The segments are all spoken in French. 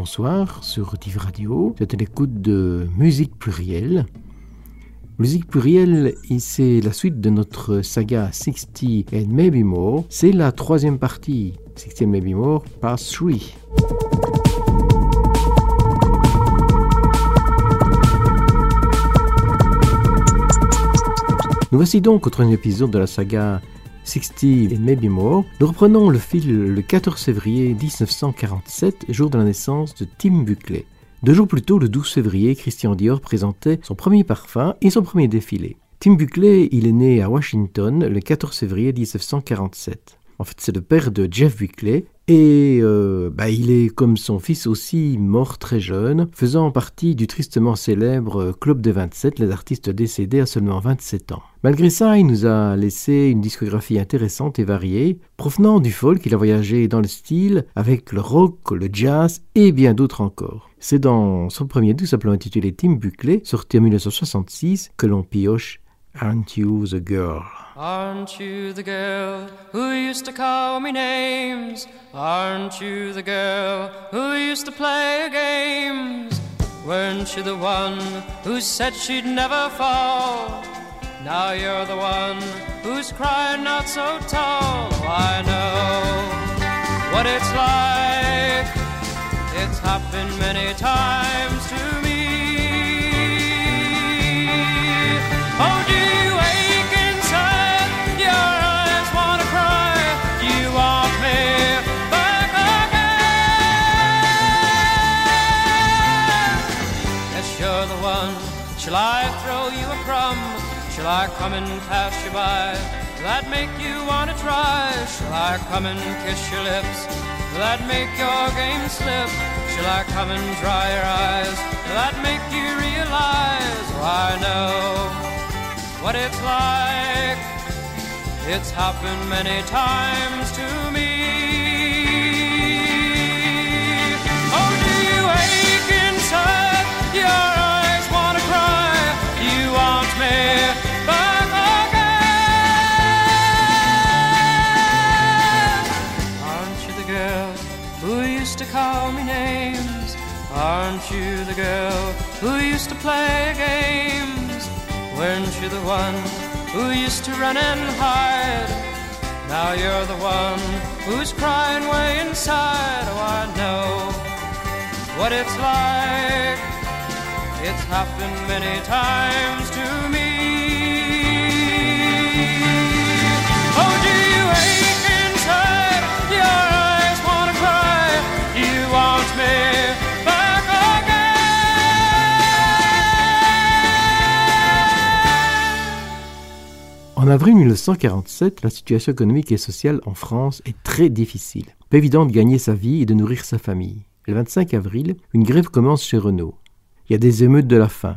bonsoir sur Div Radio. C'est l'écoute de Musique Plurielle. Musique Plurielle, c'est la suite de notre saga 60 and Maybe More. C'est la troisième partie, 60 and Maybe More, Part 3. Nous voici donc au troisième épisode de la saga 60 and Maybe More. Nous reprenons le fil le 14 février 1947, jour de la naissance de Tim Buckley. Deux jours plus tôt, le 12 février, Christian Dior présentait son premier parfum et son premier défilé. Tim Buckley, il est né à Washington le 14 février 1947. En fait, c'est le père de Jeff Buckley et euh, bah, il est, comme son fils aussi, mort très jeune, faisant partie du tristement célèbre Club des 27, les artistes décédés à seulement 27 ans. Malgré ça, il nous a laissé une discographie intéressante et variée, provenant du folk, il a voyagé dans le style, avec le rock, le jazz et bien d'autres encore. C'est dans son premier tout simplement intitulé Tim Buckley, sorti en 1966, que l'on pioche Aren't You the Girl? Aren't you the girl who used to call me names? Aren't you the girl who used to play games? Weren't you the one who said she'd never fall? Now you're the one who's crying not so tall. I know what it's like. It's happened many times to me. I come and pass you by? That make you wanna try? Shall I come and kiss your lips? That make your game slip? Shall I come and dry your eyes? That make you realize? Oh, I know what it's like. It's happened many times to me. Aren't you the girl who used to play games? Weren't you the one who used to run and hide? Now you're the one who's crying way inside. Oh, I know what it's like. It's happened many times to me. En avril 1947, la situation économique et sociale en France est très difficile. Pas évident de gagner sa vie et de nourrir sa famille. Le 25 avril, une grève commence chez Renault. Il y a des émeutes de la faim.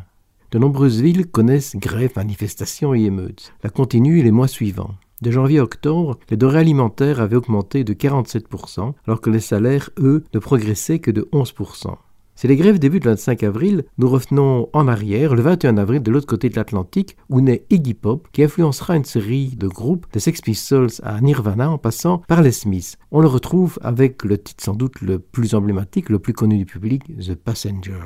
De nombreuses villes connaissent grèves, manifestations et émeutes. La continue les mois suivants. De janvier à octobre, les denrées alimentaires avaient augmenté de 47%, alors que les salaires, eux, ne progressaient que de 11%. Si les grèves débutent le 25 avril, nous revenons en arrière le 21 avril de l'autre côté de l'Atlantique où naît Iggy Pop qui influencera une série de groupes des Sex Pistols à Nirvana en passant par les Smiths. On le retrouve avec le titre sans doute le plus emblématique, le plus connu du public, The Passenger.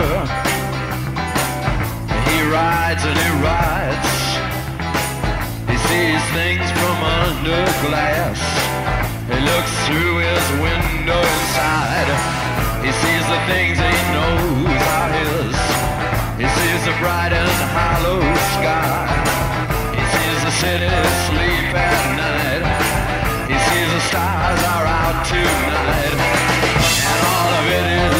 He rides and he rides. He sees things from under glass. He looks through his window inside. He sees the things he knows are his. He sees the bright and hollow sky. He sees the city sleep at night. He sees the stars are out tonight. And all of it is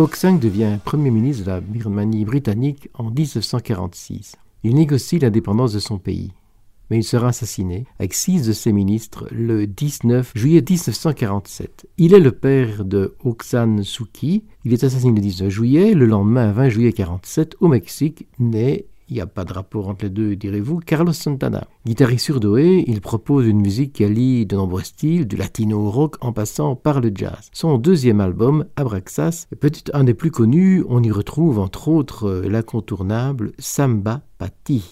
la. Oksang devient Premier ministre de la Birmanie britannique en 1946. Il négocie l'indépendance de son pays. Mais il sera assassiné avec six de ses ministres le 19 juillet 1947. Il est le père de Oksan Suki. Il est assassiné le 19 juillet. Le lendemain, 20 juillet 1947, au Mexique, naît il n'y a pas de rapport entre les deux, direz-vous, Carlos Santana. Guitariste surdoué, il propose une musique qui allie de nombreux styles, du latino au rock en passant par le jazz. Son deuxième album, Abraxas, est peut-être un des plus connus, on y retrouve entre autres euh, l'incontournable Samba Pati.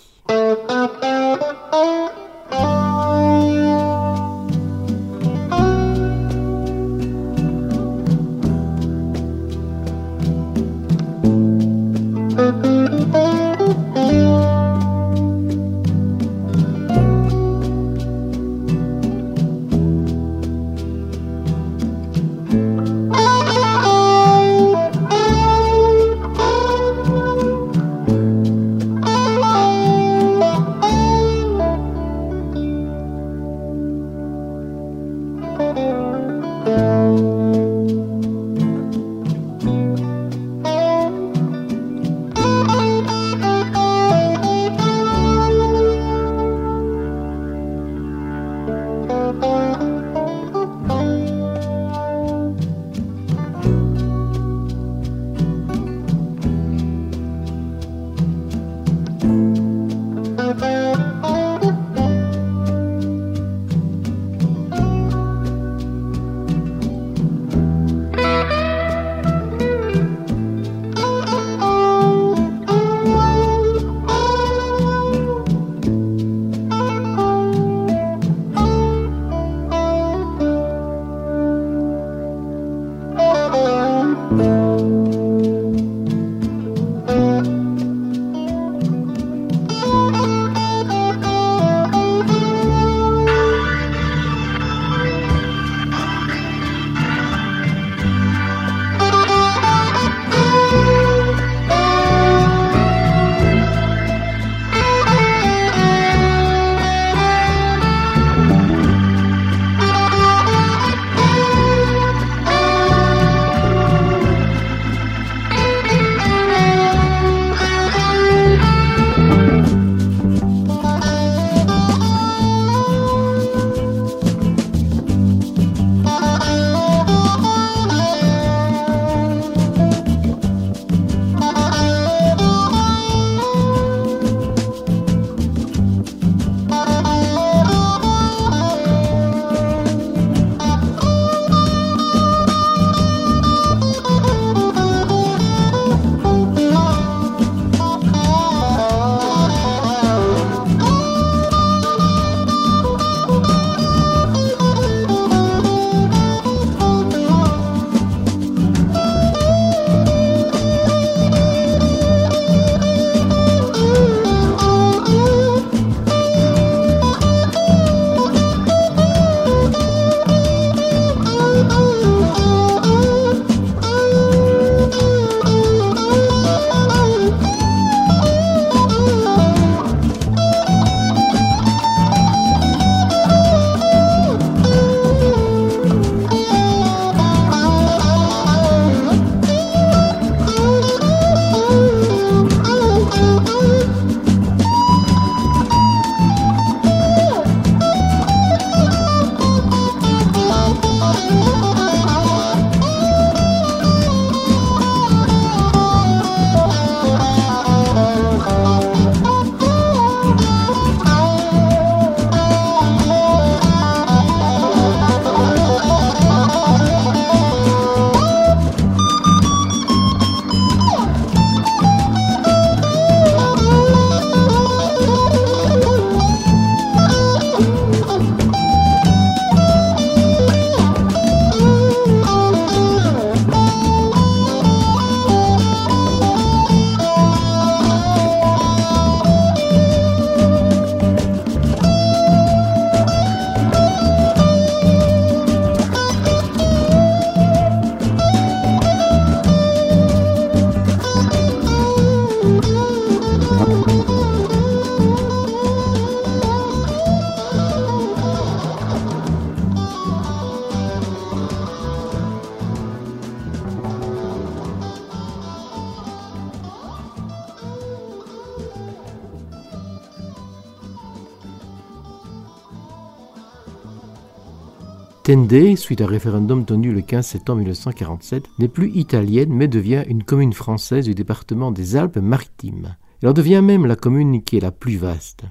Suite à un référendum tenu le 15 septembre 1947, n'est plus italienne mais devient une commune française du département des Alpes-Maritimes. Elle en devient même la commune qui est la plus vaste.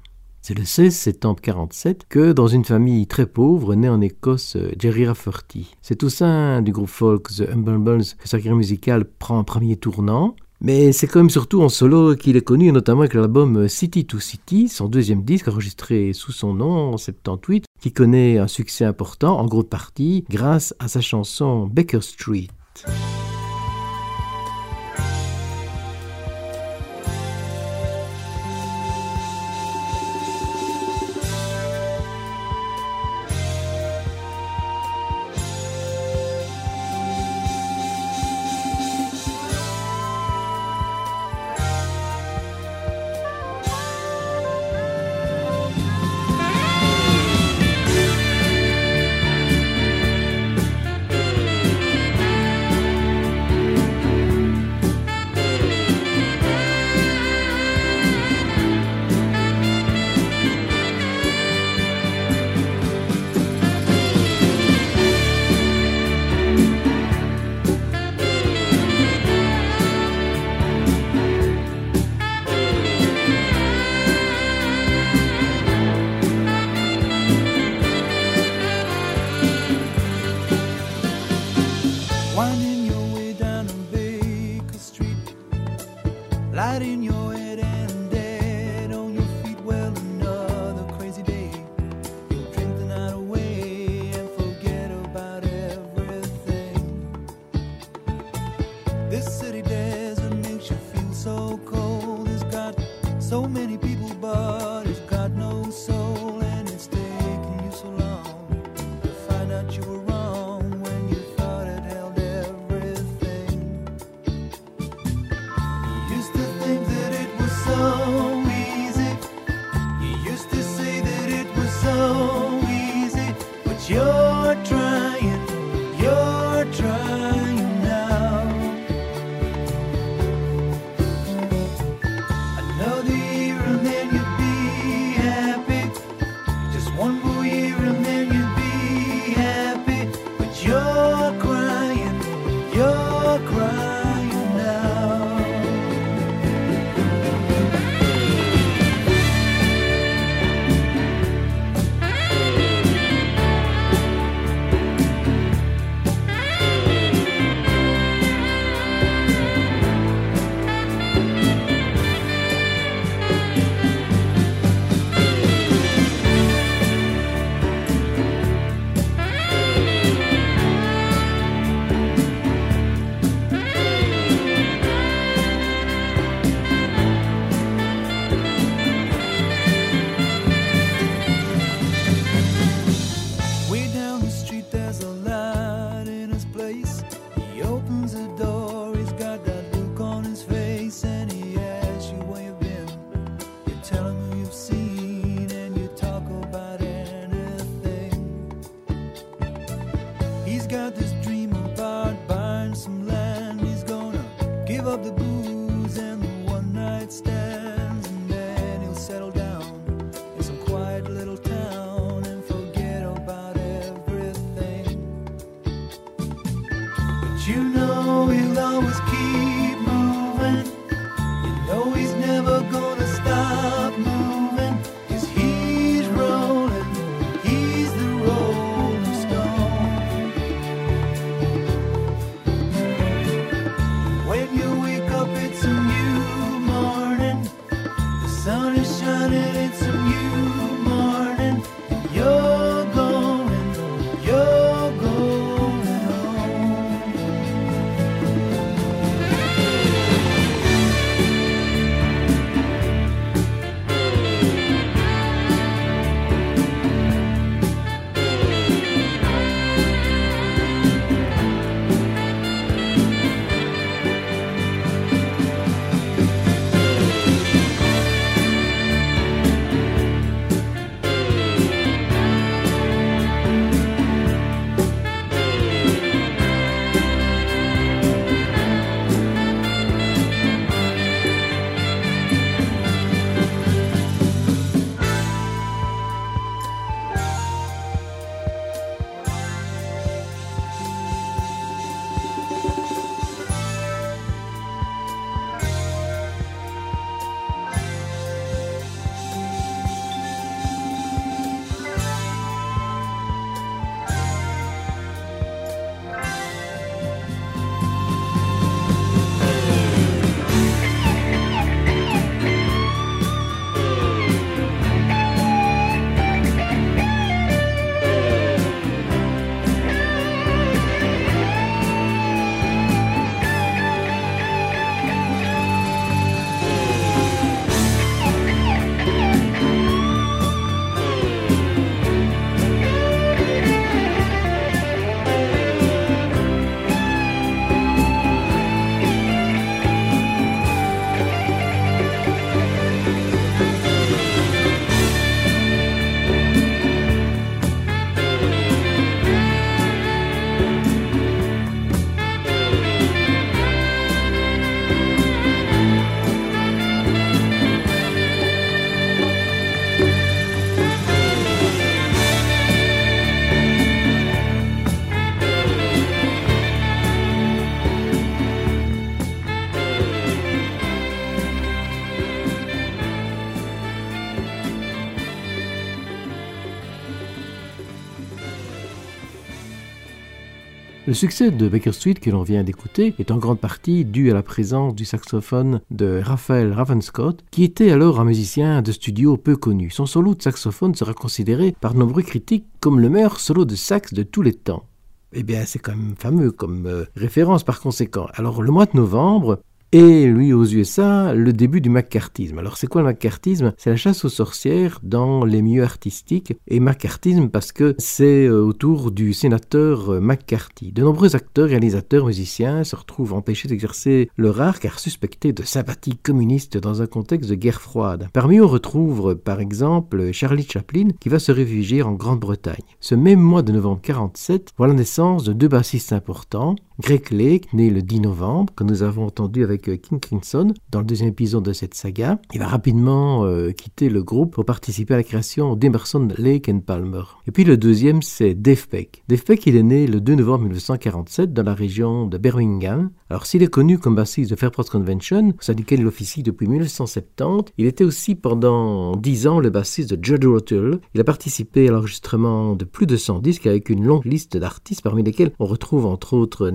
C'est le 16 septembre 1947 que, dans une famille très pauvre, naît en Écosse Jerry Rafferty. C'est au sein du groupe folk The Humble que sa carrière musicale prend un premier tournant. Mais c'est quand même surtout en solo qu'il est connu, notamment avec l'album City to City, son deuxième disque enregistré sous son nom en 78, qui connaît un succès important, en grande partie grâce à sa chanson Baker Street. Succès de Baker Street que l'on vient d'écouter est en grande partie dû à la présence du saxophone de Raphael Ravenscott, qui était alors un musicien de studio peu connu. Son solo de saxophone sera considéré par de nombreux critiques comme le meilleur solo de sax de tous les temps. Eh bien, c'est quand même fameux comme euh, référence par conséquent. Alors, le mois de novembre, et lui, aux USA, le début du McCarthyisme. Alors, c'est quoi le McCarthyisme C'est la chasse aux sorcières dans les milieux artistiques. Et McCarthyisme parce que c'est euh, autour du sénateur euh, McCarthy. De nombreux acteurs, réalisateurs, musiciens se retrouvent empêchés d'exercer leur art car suspectés de sympathie communiste dans un contexte de guerre froide. Parmi eux, on retrouve par exemple Charlie Chaplin qui va se réfugier en Grande-Bretagne. Ce même mois de novembre 47 voit la naissance de deux bassistes importants, Greg Lake, né le 10 novembre, que nous avons entendu avec euh, King Crimson dans le deuxième épisode de cette saga. Il va rapidement euh, quitter le groupe pour participer à la création d'Emerson, Lake and Palmer. Et puis le deuxième, c'est Dave Peck. Dave Peck, il est né le 2 novembre 1947 dans la région de Birmingham. Alors s'il est connu comme bassiste de Fairport Convention, au sein duquel il officie depuis 1970, il était aussi pendant 10 ans le bassiste de Judd Rotel. Il a participé à l'enregistrement de plus de 100 disques avec une longue liste d'artistes parmi lesquels on retrouve entre autres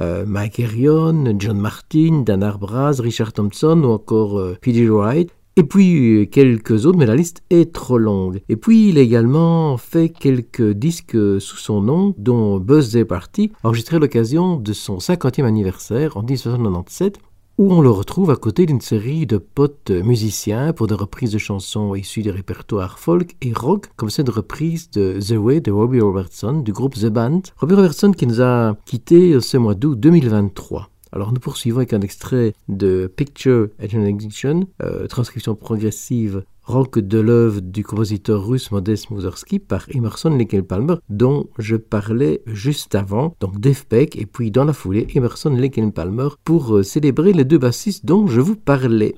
euh, Mike Herion, John Martin, Dan Arbraz, Richard Thompson ou encore euh, P.J. Wright. Et puis euh, quelques autres, mais la liste est trop longue. Et puis il a également fait quelques disques sous son nom, dont Buzz Day Party, enregistré à l'occasion de son 50e anniversaire en 1997, où on le retrouve à côté d'une série de potes musiciens pour des reprises de chansons issues des répertoires folk et rock, comme cette reprise de The Way de Robbie Robertson du groupe The Band. Robbie Robertson qui nous a quittés ce mois d'août 2023. Alors nous poursuivons avec un extrait de Picture and euh, transcription progressive rock de l'œuvre du compositeur russe Modest Mussorgsky par Emerson Lake Palmer, dont je parlais juste avant, donc Dave Peck, et puis dans la foulée Emerson Lake Palmer pour euh, célébrer les deux bassistes dont je vous parlais.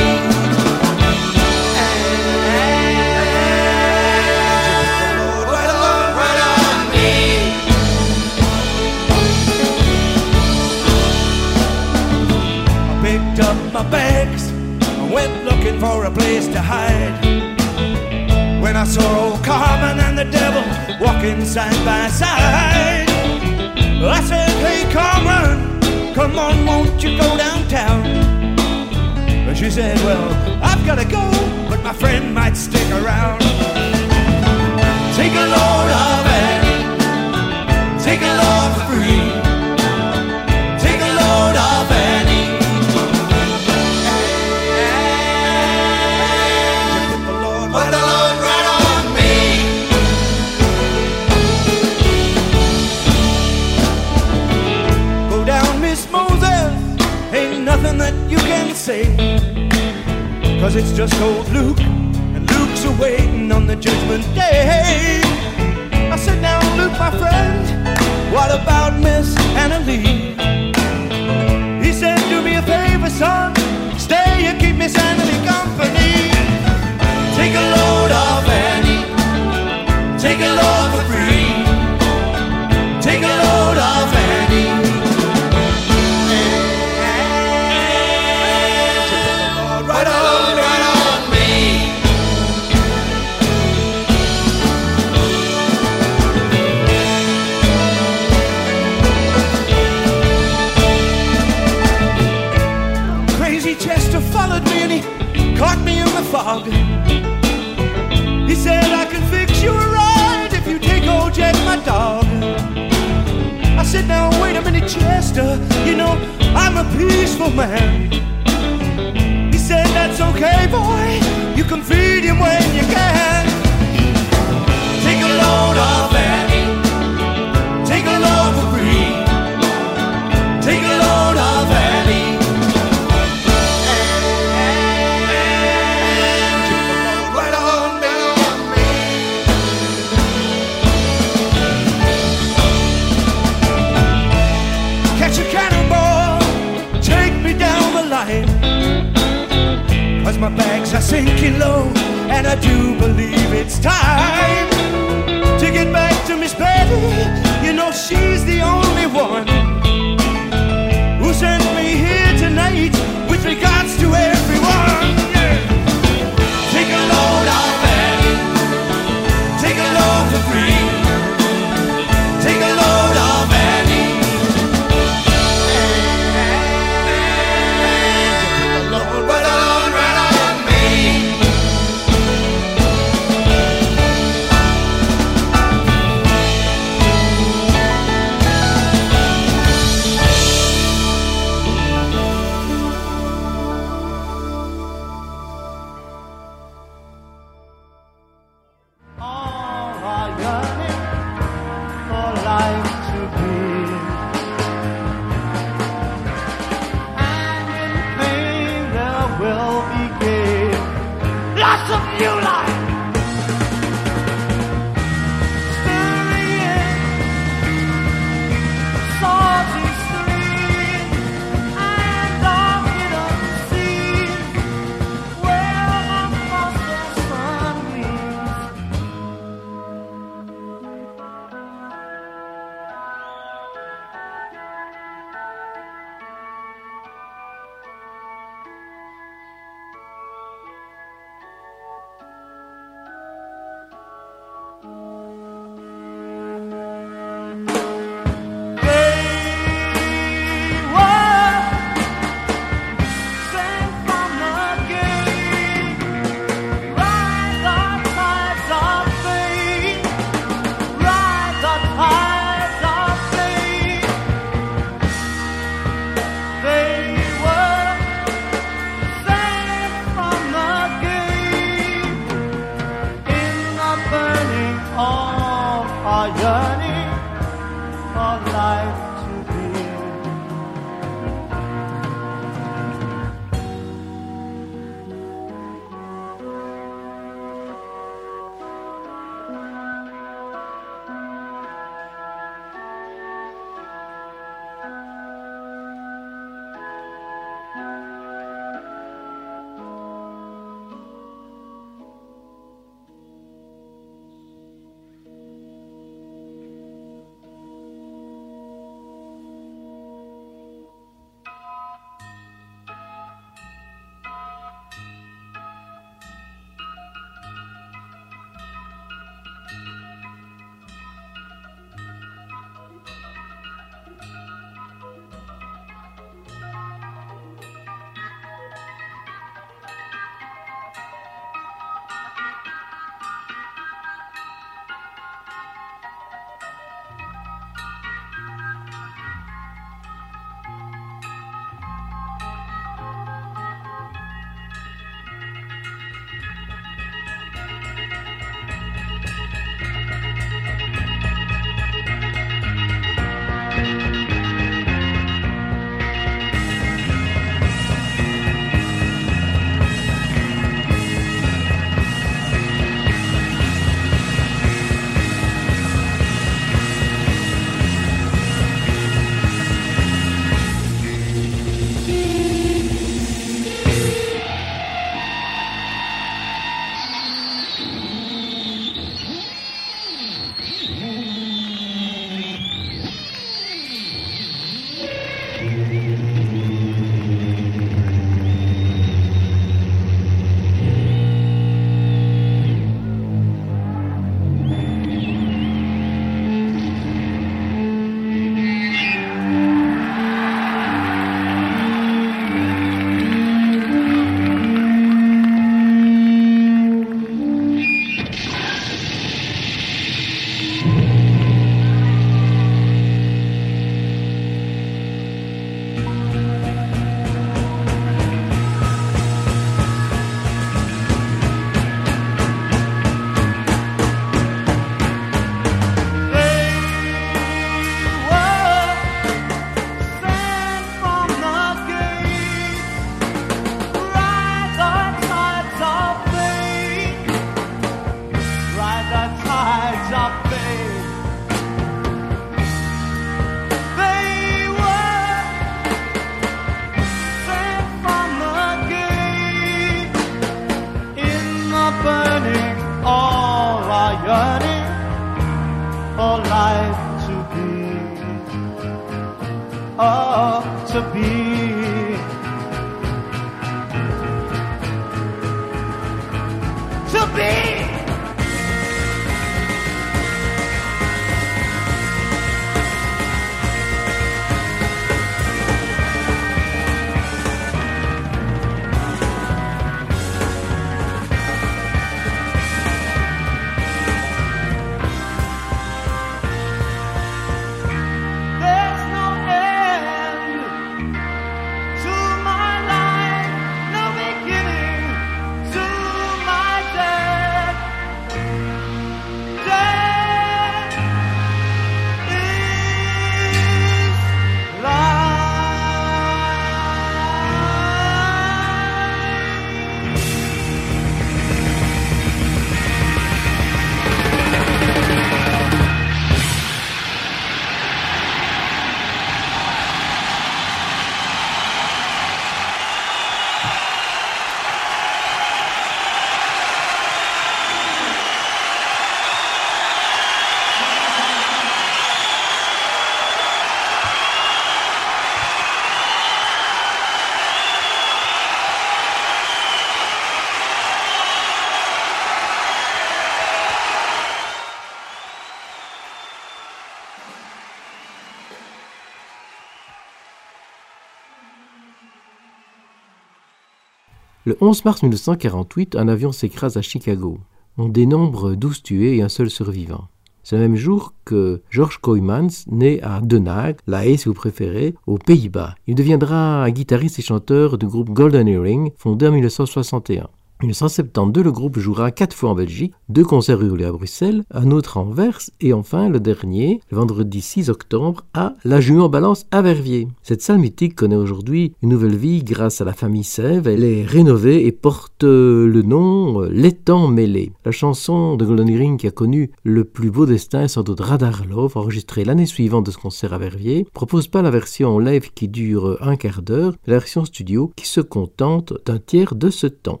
Le 11 mars 1948, un avion s'écrase à Chicago. On dénombre 12 tués et un seul survivant. C'est le même jour que George Kooijmans naît à Den Haag, La Haye si vous préférez, aux Pays-Bas. Il deviendra un guitariste et chanteur du groupe Golden Earring, fondé en 1961. En 1972, le groupe jouera quatre fois en Belgique, deux concerts réguliers à Bruxelles, un autre à Anvers et enfin le dernier, le vendredi 6 octobre, à La Jument Balance à Verviers. Cette salle mythique connaît aujourd'hui une nouvelle vie grâce à la famille Sèvres. Elle est rénovée et porte euh, le nom euh, L'étang mêlé. La chanson de Golden Earring qui a connu le plus beau destin est sans doute Radar Love, enregistrée l'année suivante de ce concert à Verviers, propose pas la version live qui dure un quart d'heure, mais la version studio qui se contente d'un tiers de ce temps.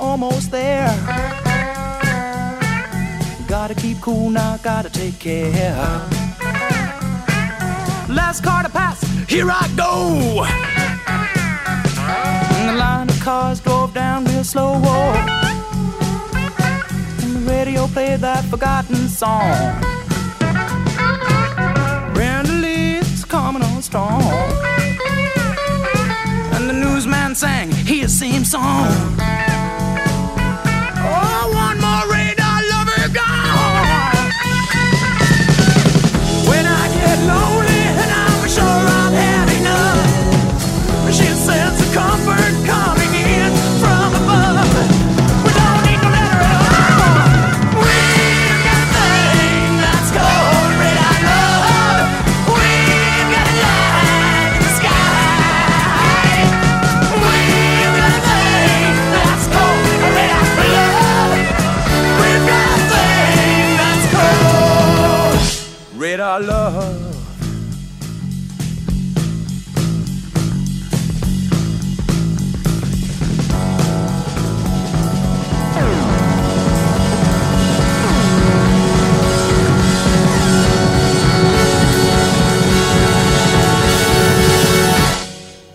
Almost there. Gotta keep cool now, gotta take care. Last car to pass, here I go. And the line of cars drove down real slow. And the radio played that forgotten song. Brenda coming on strong. And the newsman sang his same song.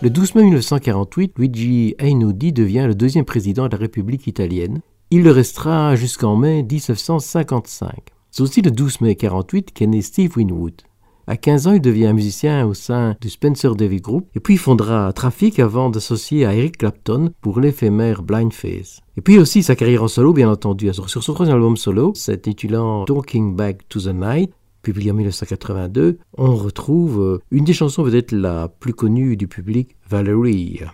Le 12 mai 1948, Luigi Einaudi devient le deuxième président de la République italienne. Il le restera jusqu'en mai 1955. C'est aussi le 12 mai 1948 qu'est né Steve Winwood. À 15 ans, il devient musicien au sein du Spencer David Group et puis fondera Traffic avant d'associer à Eric Clapton pour l'éphémère Blind Faith. Et puis aussi sa carrière en solo, bien entendu. Sur son troisième album solo, s'intitulant Talking Back to the Night, publié en 1982, on retrouve euh, une des chansons peut-être la plus connue du public, Valerie.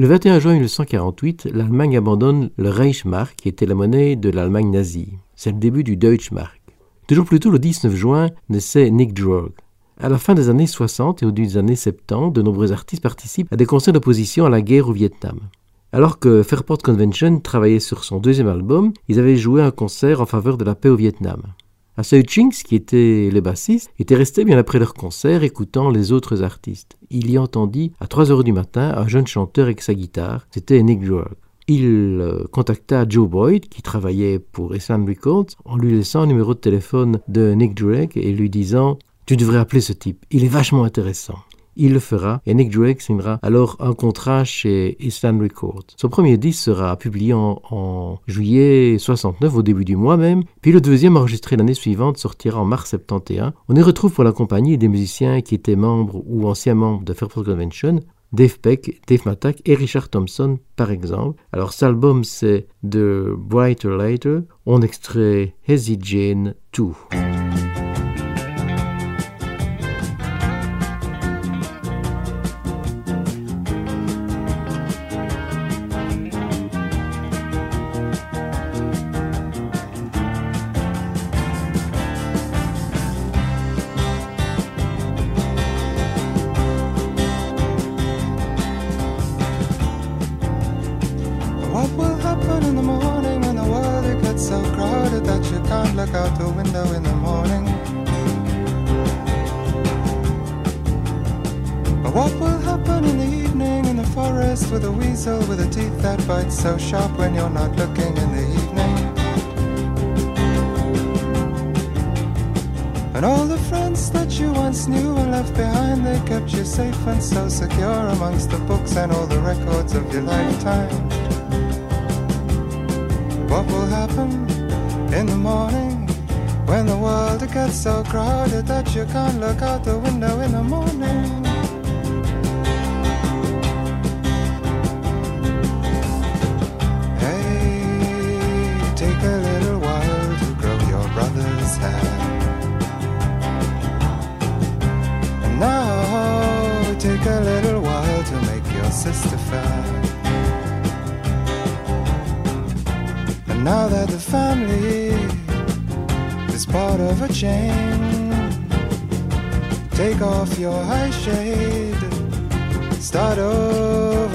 Le 21 juin 1948, l'Allemagne abandonne le Reichsmark, qui était la monnaie de l'Allemagne nazie. C'est le début du Deutschmark. Deux jours plus tôt, le 19 juin, naissait Nick Drog. À la fin des années 60 et au début des années 70, de nombreux artistes participent à des concerts d'opposition à la guerre au Vietnam. Alors que Fairport Convention travaillait sur son deuxième album, ils avaient joué un concert en faveur de la paix au Vietnam. Asai Chinks, qui était le bassiste, était resté bien après leur concert écoutant les autres artistes. Il y entendit à 3 heures du matin un jeune chanteur avec sa guitare, c'était Nick Drog. Il euh, contacta Joe Boyd, qui travaillait pour Island Records, en lui laissant un numéro de téléphone de Nick Drake et lui disant Tu devrais appeler ce type, il est vachement intéressant. Il le fera et Nick Drake signera alors un contrat chez Island Records. Son premier disque sera publié en, juillet 69, au début du mois même, puis le deuxième enregistré l'année suivante sortira en mars 71. On y retrouve pour la compagnie des musiciens qui étaient membres ou anciens membres de Fairport Convention, Dave Peck, Dave Matak et Richard Thompson, par exemple. Alors, cet album, c'est The Brighter Later. On extrait Hezzy Jane 2. With a weasel with a teeth that bite so sharp when you're not looking in the evening? And all the friends that you once knew and left behind, they kept you safe and so secure amongst the books and all the records of your lifetime. What will happen in the morning when the world gets so crowded that you can't look out the window in the morning? Chain, take off your high shade, start over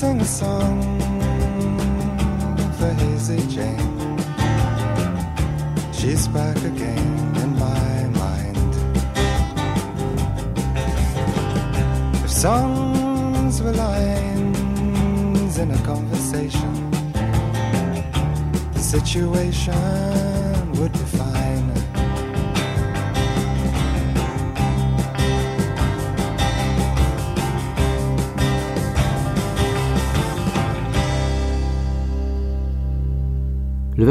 sing a song for Hazy Jane. She's back again in my mind. If songs were lines in a conversation, the situation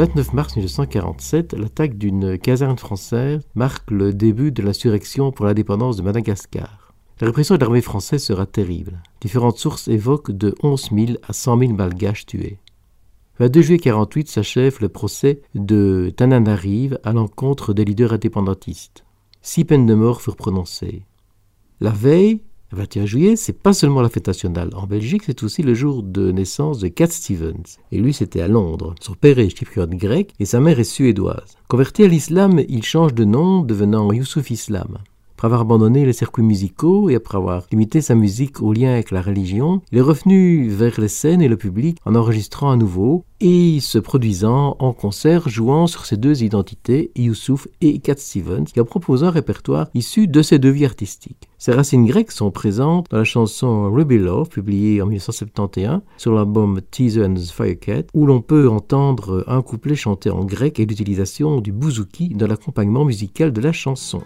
29 mars 1947, l'attaque d'une caserne française marque le début de l'insurrection pour l'indépendance de Madagascar. La répression de l'armée française sera terrible. Différentes sources évoquent de 11 000 à 100 000 malgaches tués. Le 22 juillet 48 s'achève le procès de Tananarive à l'encontre des leaders indépendantistes. Six peines de mort furent prononcées. La veille, le 21 juillet, c'est pas seulement la fête nationale. En Belgique, c'est aussi le jour de naissance de Cat Stevens. Et lui, c'était à Londres. Son père est chypriote grec et sa mère est suédoise. Converti à l'islam, il change de nom, devenant Youssouf Islam. Après avoir abandonné les circuits musicaux et après avoir limité sa musique au lien avec la religion, il est revenu vers les scènes et le public en enregistrant à nouveau et se produisant en concert jouant sur ses deux identités, Youssouf et Cat Stevens, et en proposant un répertoire issu de ces deux vies artistiques. Ses racines grecques sont présentes dans la chanson Ruby Love, publiée en 1971 sur l'album Teaser and the Firecat, où l'on peut entendre un couplet chanté en grec et l'utilisation du bouzouki dans l'accompagnement musical de la chanson.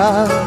My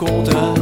compte.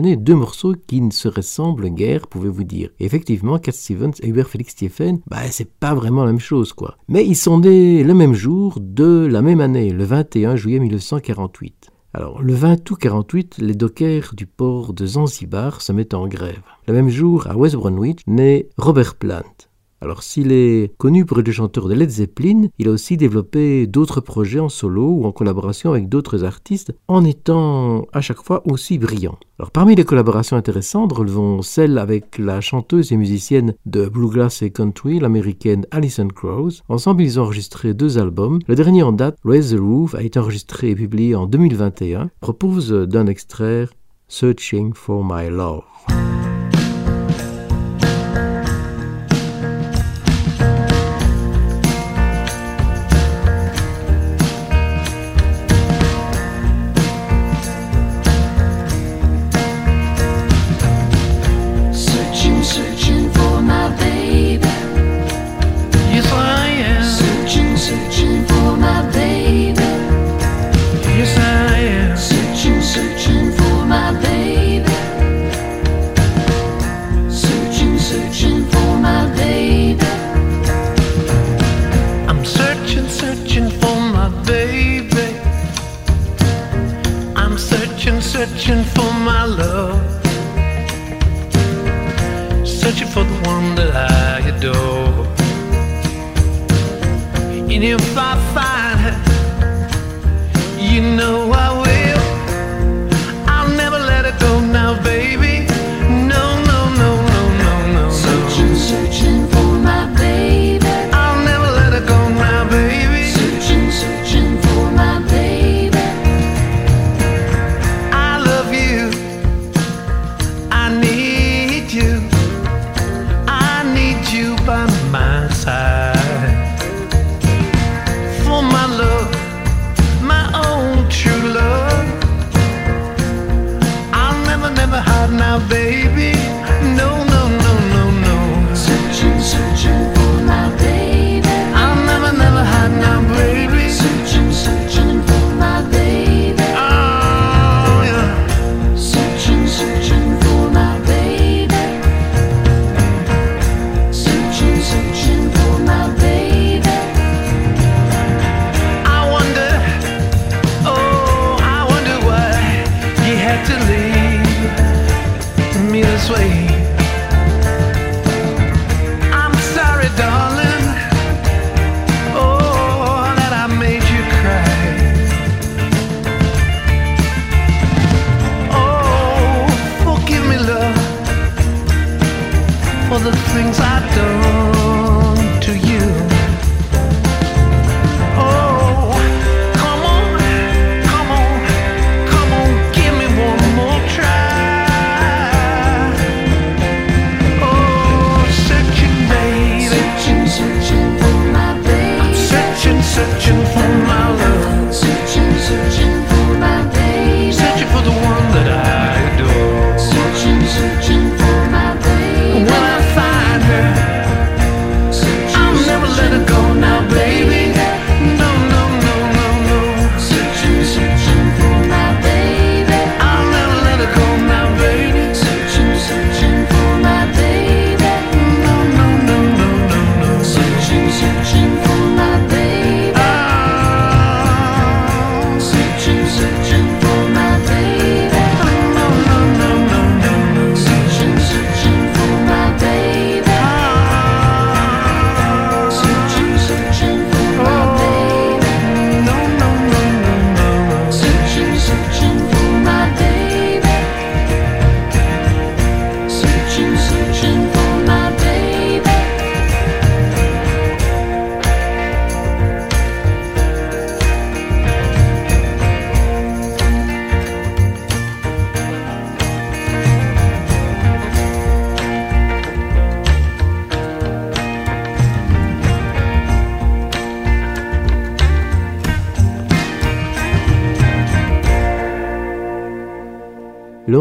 deux morceaux qui ne se ressemblent guère, pouvez-vous dire. Effectivement, Cat Stevens et Hubert Félix Stephen, bah, c'est pas vraiment la même chose, quoi. Mais ils sont nés le même jour de la même année, le 21 juillet 1948. Alors, le 20 août 48, les dockers du port de Zanzibar se mettent en grève. Le même jour, à West Bromwich, naît Robert Plant. Alors s'il est connu pour être le chanteur de Led Zeppelin, il a aussi développé d'autres projets en solo ou en collaboration avec d'autres artistes en étant à chaque fois aussi brillant. Alors parmi les collaborations intéressantes, relevons celle avec la chanteuse et musicienne de Bluegrass et Country, l'américaine Alison Krause. Ensemble, ils ont enregistré deux albums. Le dernier en date, Raise the Roof, a été enregistré et publié en 2021, propose d'un extrait Searching for My Love.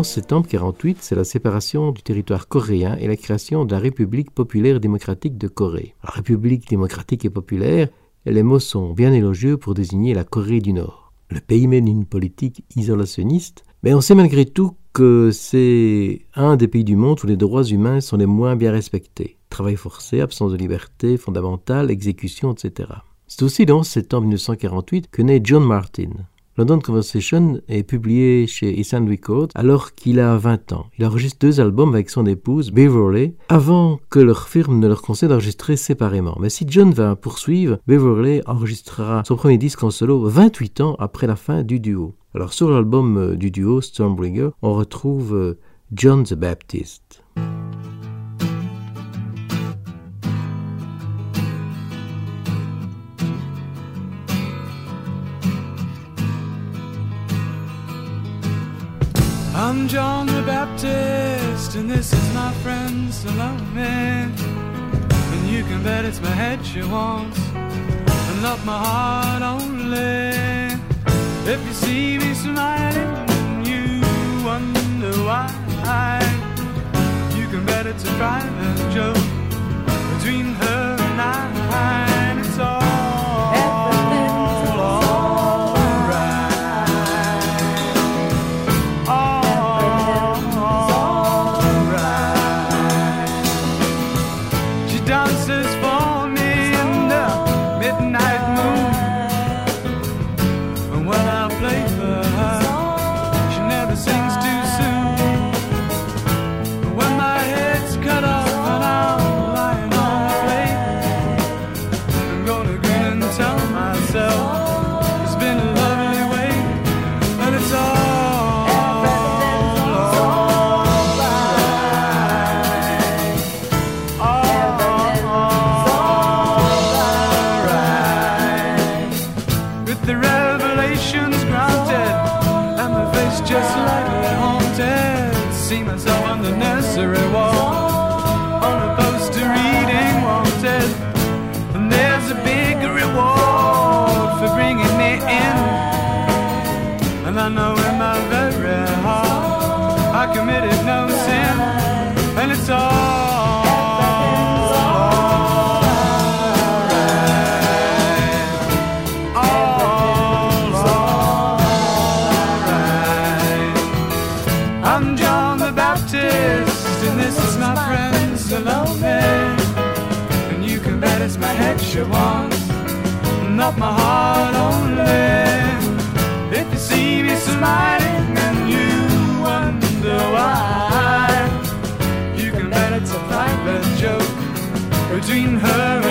11 septembre 1948, c'est la séparation du territoire coréen et la création de la République populaire démocratique de Corée. La République démocratique et populaire, les mots sont bien élogieux pour désigner la Corée du Nord. Le pays mène une politique isolationniste, mais on sait malgré tout que c'est un des pays du monde où les droits humains sont les moins bien respectés. Travail forcé, absence de liberté fondamentale, exécution, etc. C'est aussi 11 septembre 1948 que naît John Martin. London Conversation est publié chez Eastern Records alors qu'il a 20 ans. Il enregistre deux albums avec son épouse Beverly avant que leur firme ne leur conseille d'enregistrer séparément. Mais si John va poursuivre, Beverly enregistrera son premier disque en solo 28 ans après la fin du duo. Alors sur l'album euh, du duo Stormbringer, on retrouve euh, John the Baptist. I'm John the Baptist, and this is my friend Salome. And you can bet it's my head she wants, and not my heart only. If you see me smiling, you wonder why. You can bet it's a private joke between her and I. between her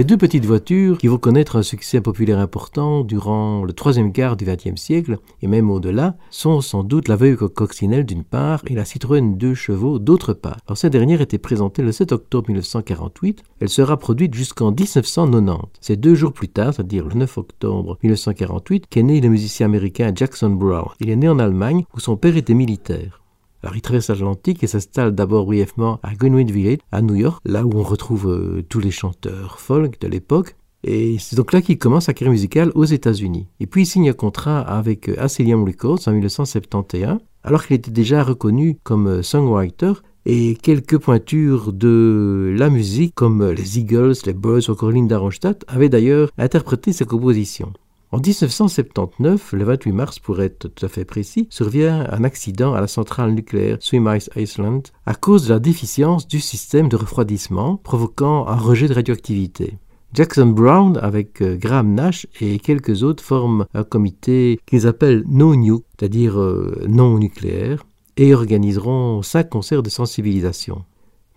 Les deux petites voitures qui vont connaître un succès populaire important durant le troisième quart du XXe siècle et même au-delà sont sans doute la Veuve Coccinelle d'une part et la Citroën 2 chevaux d'autre part. Alors cette dernière était présentée le 7 octobre 1948, elle sera produite jusqu'en 1990. C'est deux jours plus tard, c'est-à-dire le 9 octobre 1948, qu'est né le musicien américain Jackson Brown. Il est né en Allemagne où son père était militaire. Alors il traverse l'Atlantique et s'installe d'abord brièvement à Greenwich Village, à New York, là où on retrouve euh, tous les chanteurs folk de l'époque. Et c'est donc là qu'il commence sa carrière musicale aux États-Unis. Et puis il signe un contrat avec euh, Asylum Records en 1971, alors qu'il était déjà reconnu comme euh, songwriter. Et quelques pointures de la musique, comme les Eagles, les Birds ou encore Linda avaient d'ailleurs interprété ses compositions. En 1979, le 28 mars pour être tout à fait précis, survient un accident à la centrale nucléaire Swimice Iceland à cause de la déficience du système de refroidissement provoquant un rejet de radioactivité. Jackson Brown, avec euh, Graham Nash et quelques autres, forment un comité qu'ils appellent No Nuke, c'est-à-dire euh, non nucléaire, et organiseront cinq concerts de sensibilisation.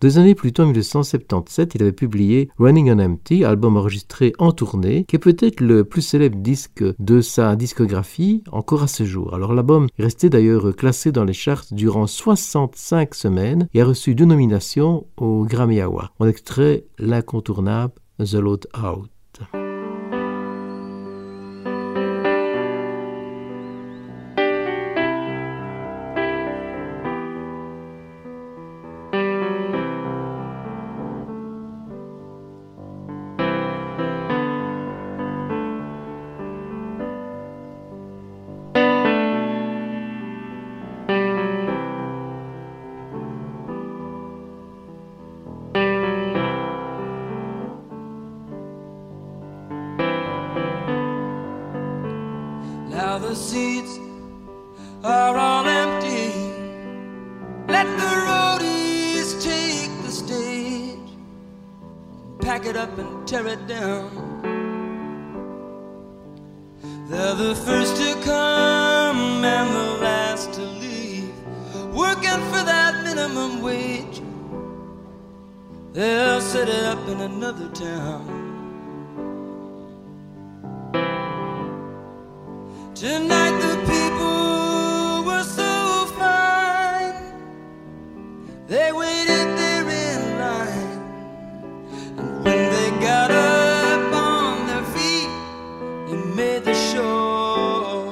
Deux années plus tôt, en 1977, il avait publié Running on Empty, album enregistré en tournée, qui est peut-être le plus célèbre disque de sa discographie encore à ce jour. Alors l'album est resté d'ailleurs classé dans les charts durant 65 semaines et a reçu deux nominations au Grammy Award. On extrait l'incontournable The Load Out. Town. Tonight the people were so fine. They waited there in line. And when they got up on their feet, they made the show.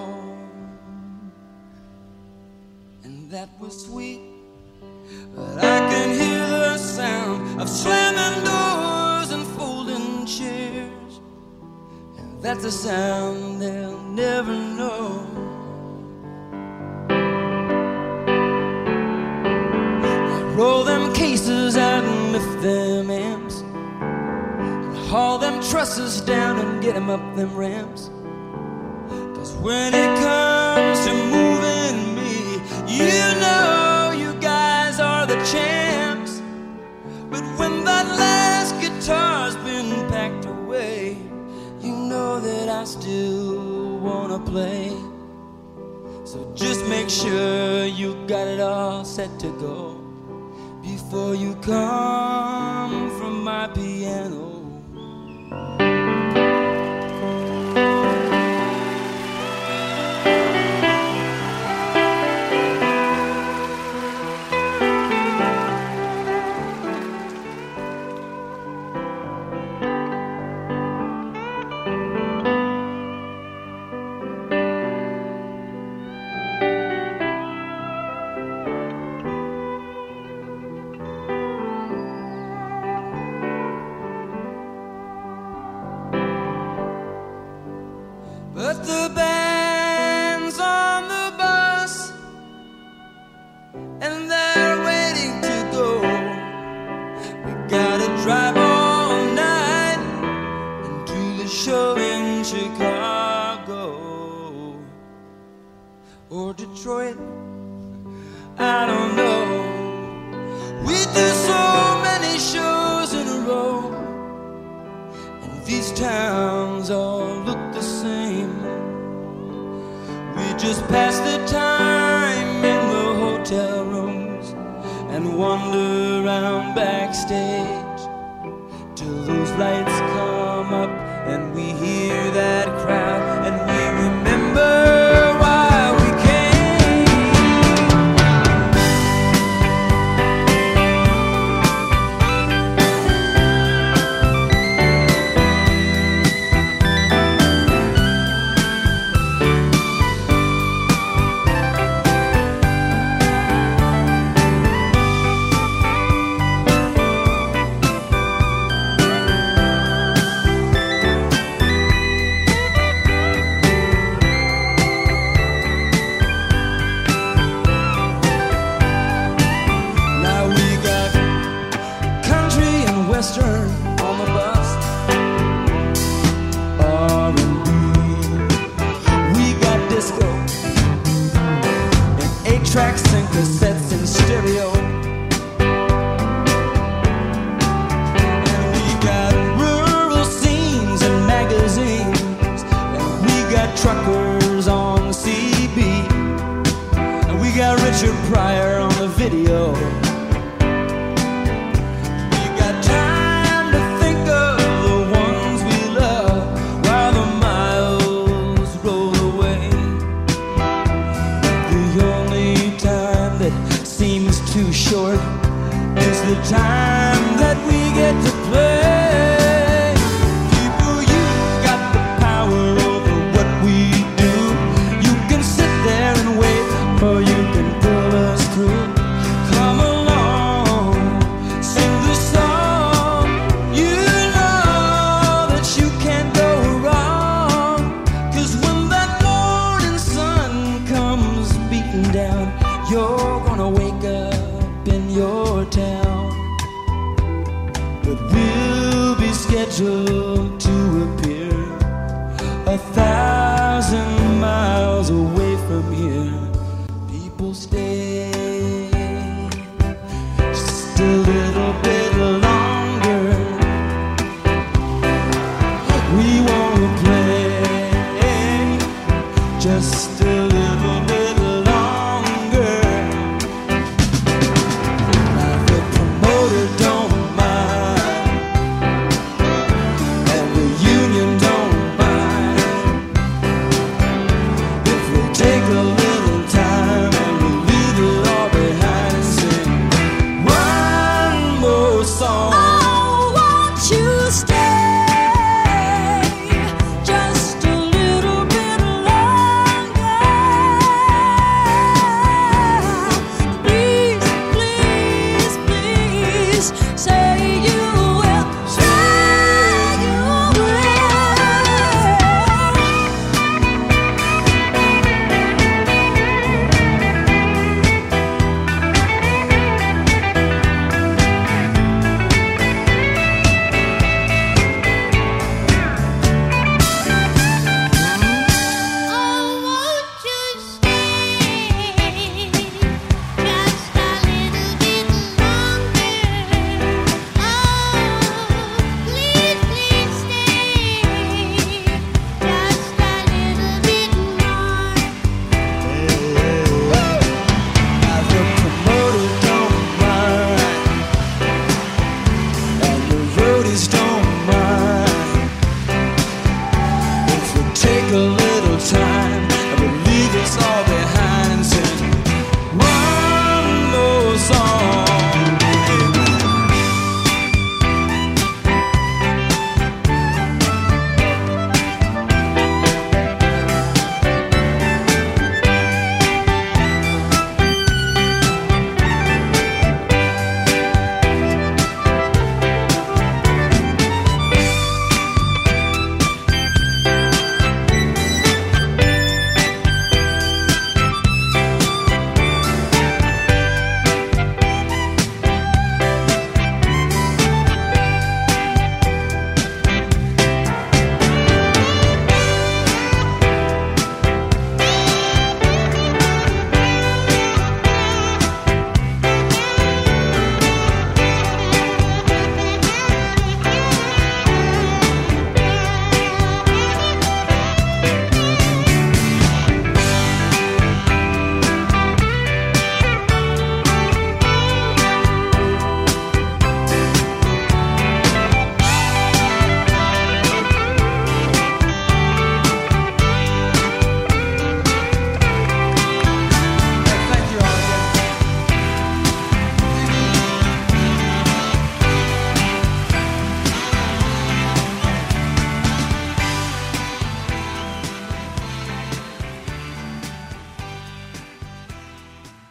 And that was sweet. But I can hear the sound of slamming doors that's a sound they'll never know. Roll them cases out and lift them amps. And haul them trusses down and get them up them ramps. Cause when it comes to moving me, you know I still wanna play. So just make sure you got it all set to go before you come from my piano.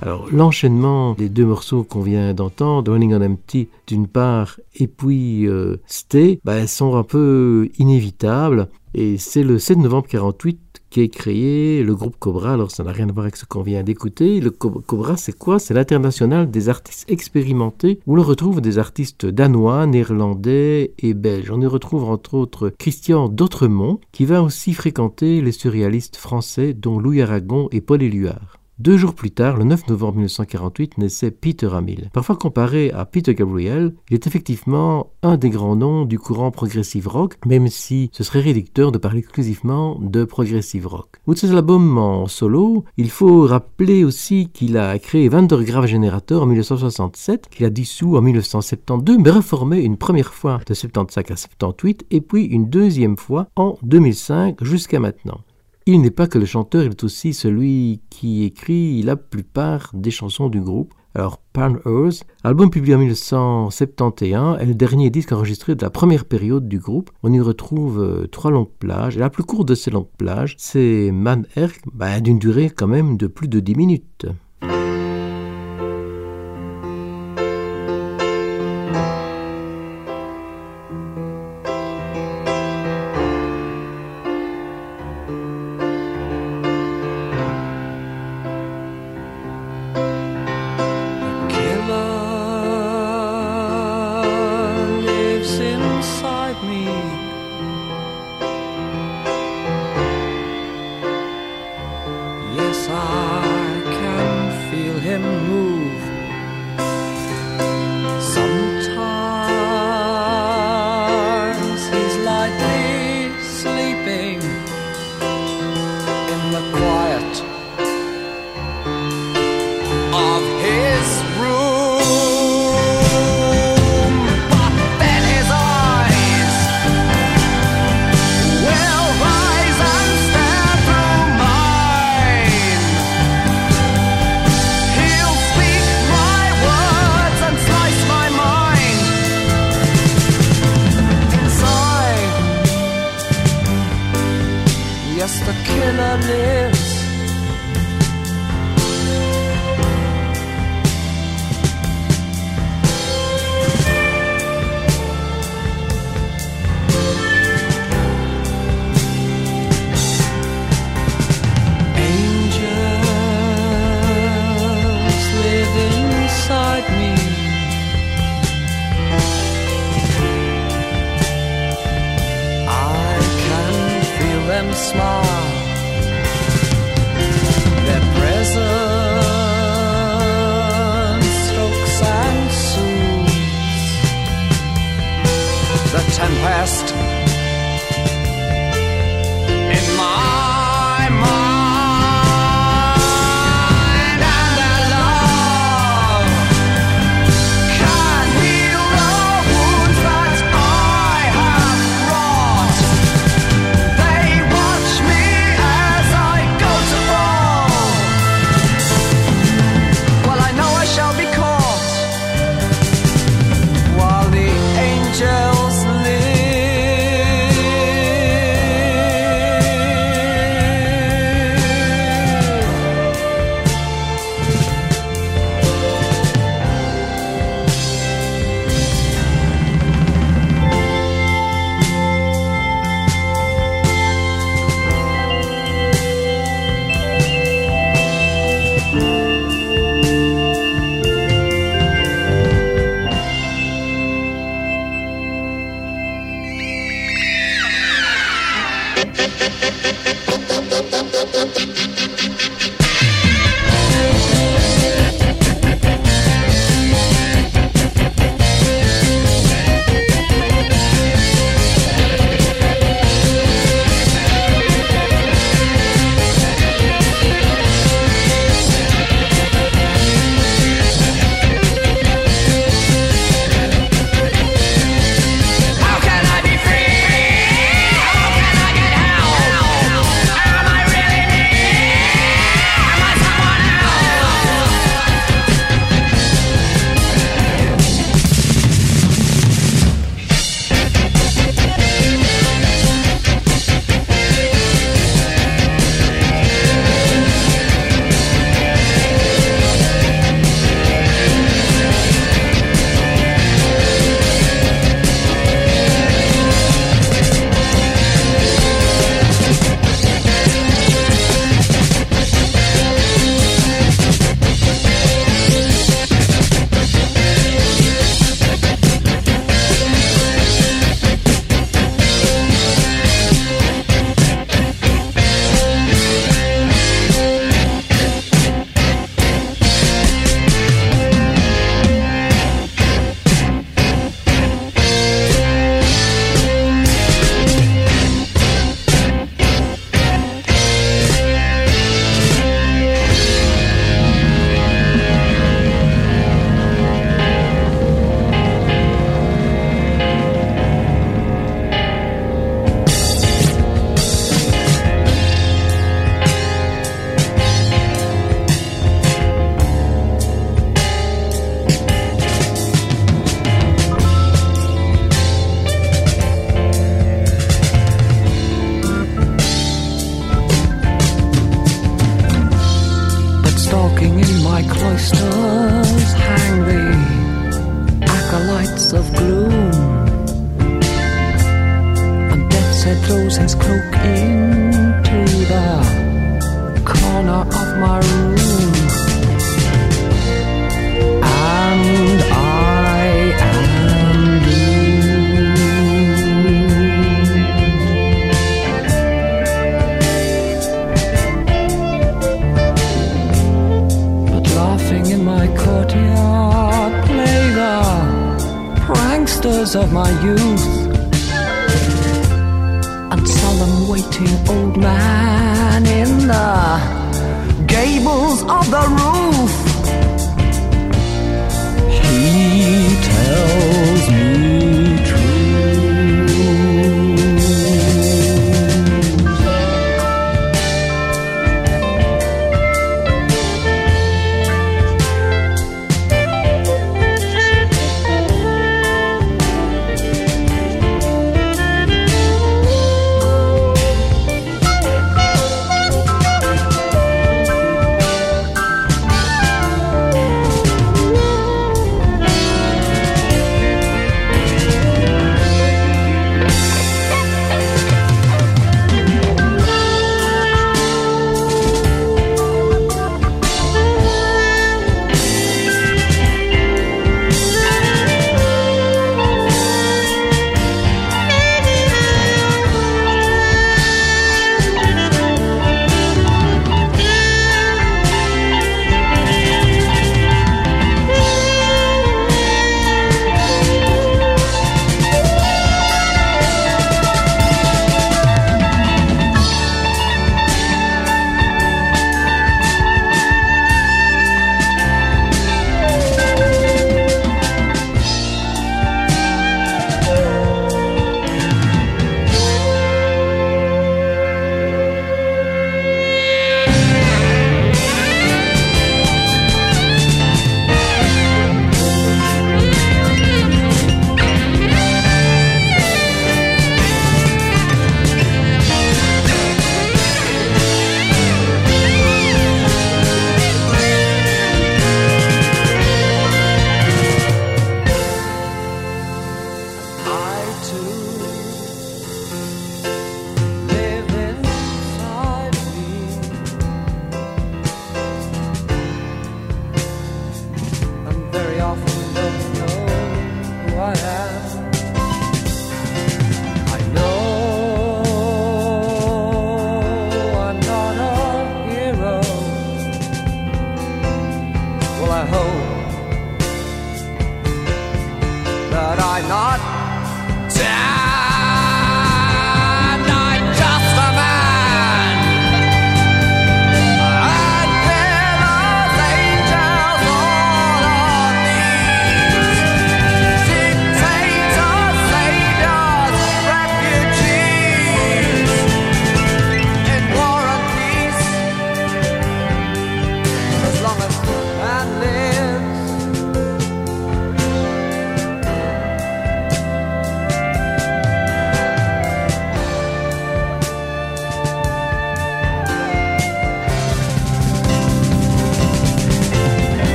Alors l'enchaînement des deux morceaux qu'on vient d'entendre, Running on Empty d'une part et puis euh, Stay, ben, sont un peu inévitables. Et c'est le 7 novembre 48 qu'est créé le groupe Cobra. Alors ça n'a rien à voir avec ce qu'on vient d'écouter. Le Cobra, c'est quoi? C'est l'international des artistes expérimentés où l'on retrouve des artistes danois, néerlandais et belges. On y retrouve entre autres Christian d'Autremont qui va aussi fréquenter les surréalistes français dont Louis Aragon et Paul Éluard. Deux jours plus tard, le 9 novembre 1948, naissait Peter Hamill. Parfois comparé à Peter Gabriel, il est effectivement un des grands noms du courant progressive rock, même si ce serait réducteur de parler exclusivement de progressive rock. Outre ses albums en solo, il faut rappeler aussi qu'il a créé Vandergraaf Generator en 1967, qu'il a dissous en 1972, mais reformé une première fois de 75 à 78 et puis une deuxième fois en 2005 jusqu'à maintenant. Il n'est pas que le chanteur, il est aussi celui qui écrit la plupart des chansons du groupe. Alors, Pan Earth, album publié en 1971, est le dernier disque enregistré de la première période du groupe. On y retrouve euh, trois longues plages. La plus courte de ces longues plages, c'est Man Erk, bah, d'une durée quand même de plus de 10 minutes.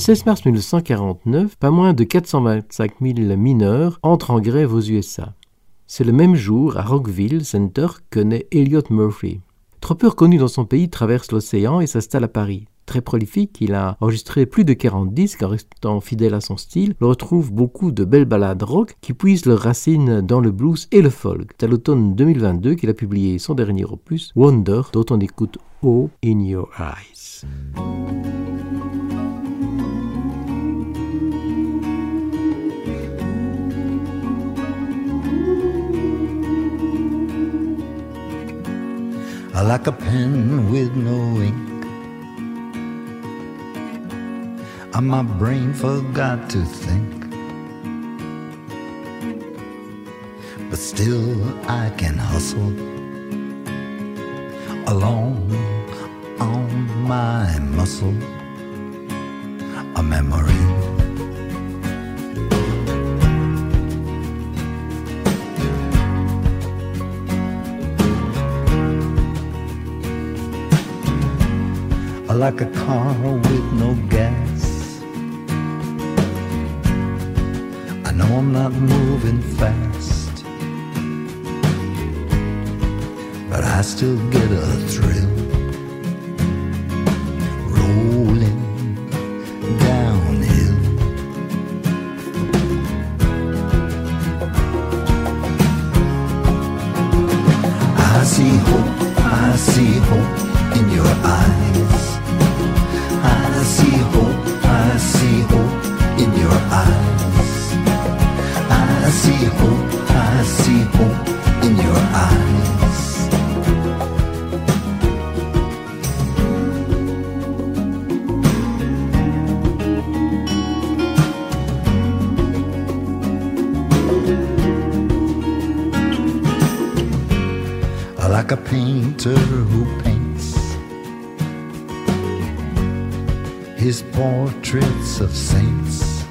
16 mars 1949, pas moins de 425 000 mineurs entrent en grève aux USA. C'est le même jour, à Rockville Center, que naît Elliot Murphy. Trop peu dans son pays, traverse l'océan et s'installe à Paris. Très prolifique, il a enregistré plus de 40 disques en restant fidèle à son style. On retrouve beaucoup de belles ballades rock qui puisent leurs racines dans le blues et le folk. C'est à l'automne 2022 qu'il a publié son dernier opus, Wonder, dont on écoute Oh in Your Eyes. I like a pen with no ink. And my brain forgot to think. But still, I can hustle along on my muscle. A memory. I like a car with no gas. I know I'm not moving fast, but I still get a thrill like a painter who paints his portraits of saints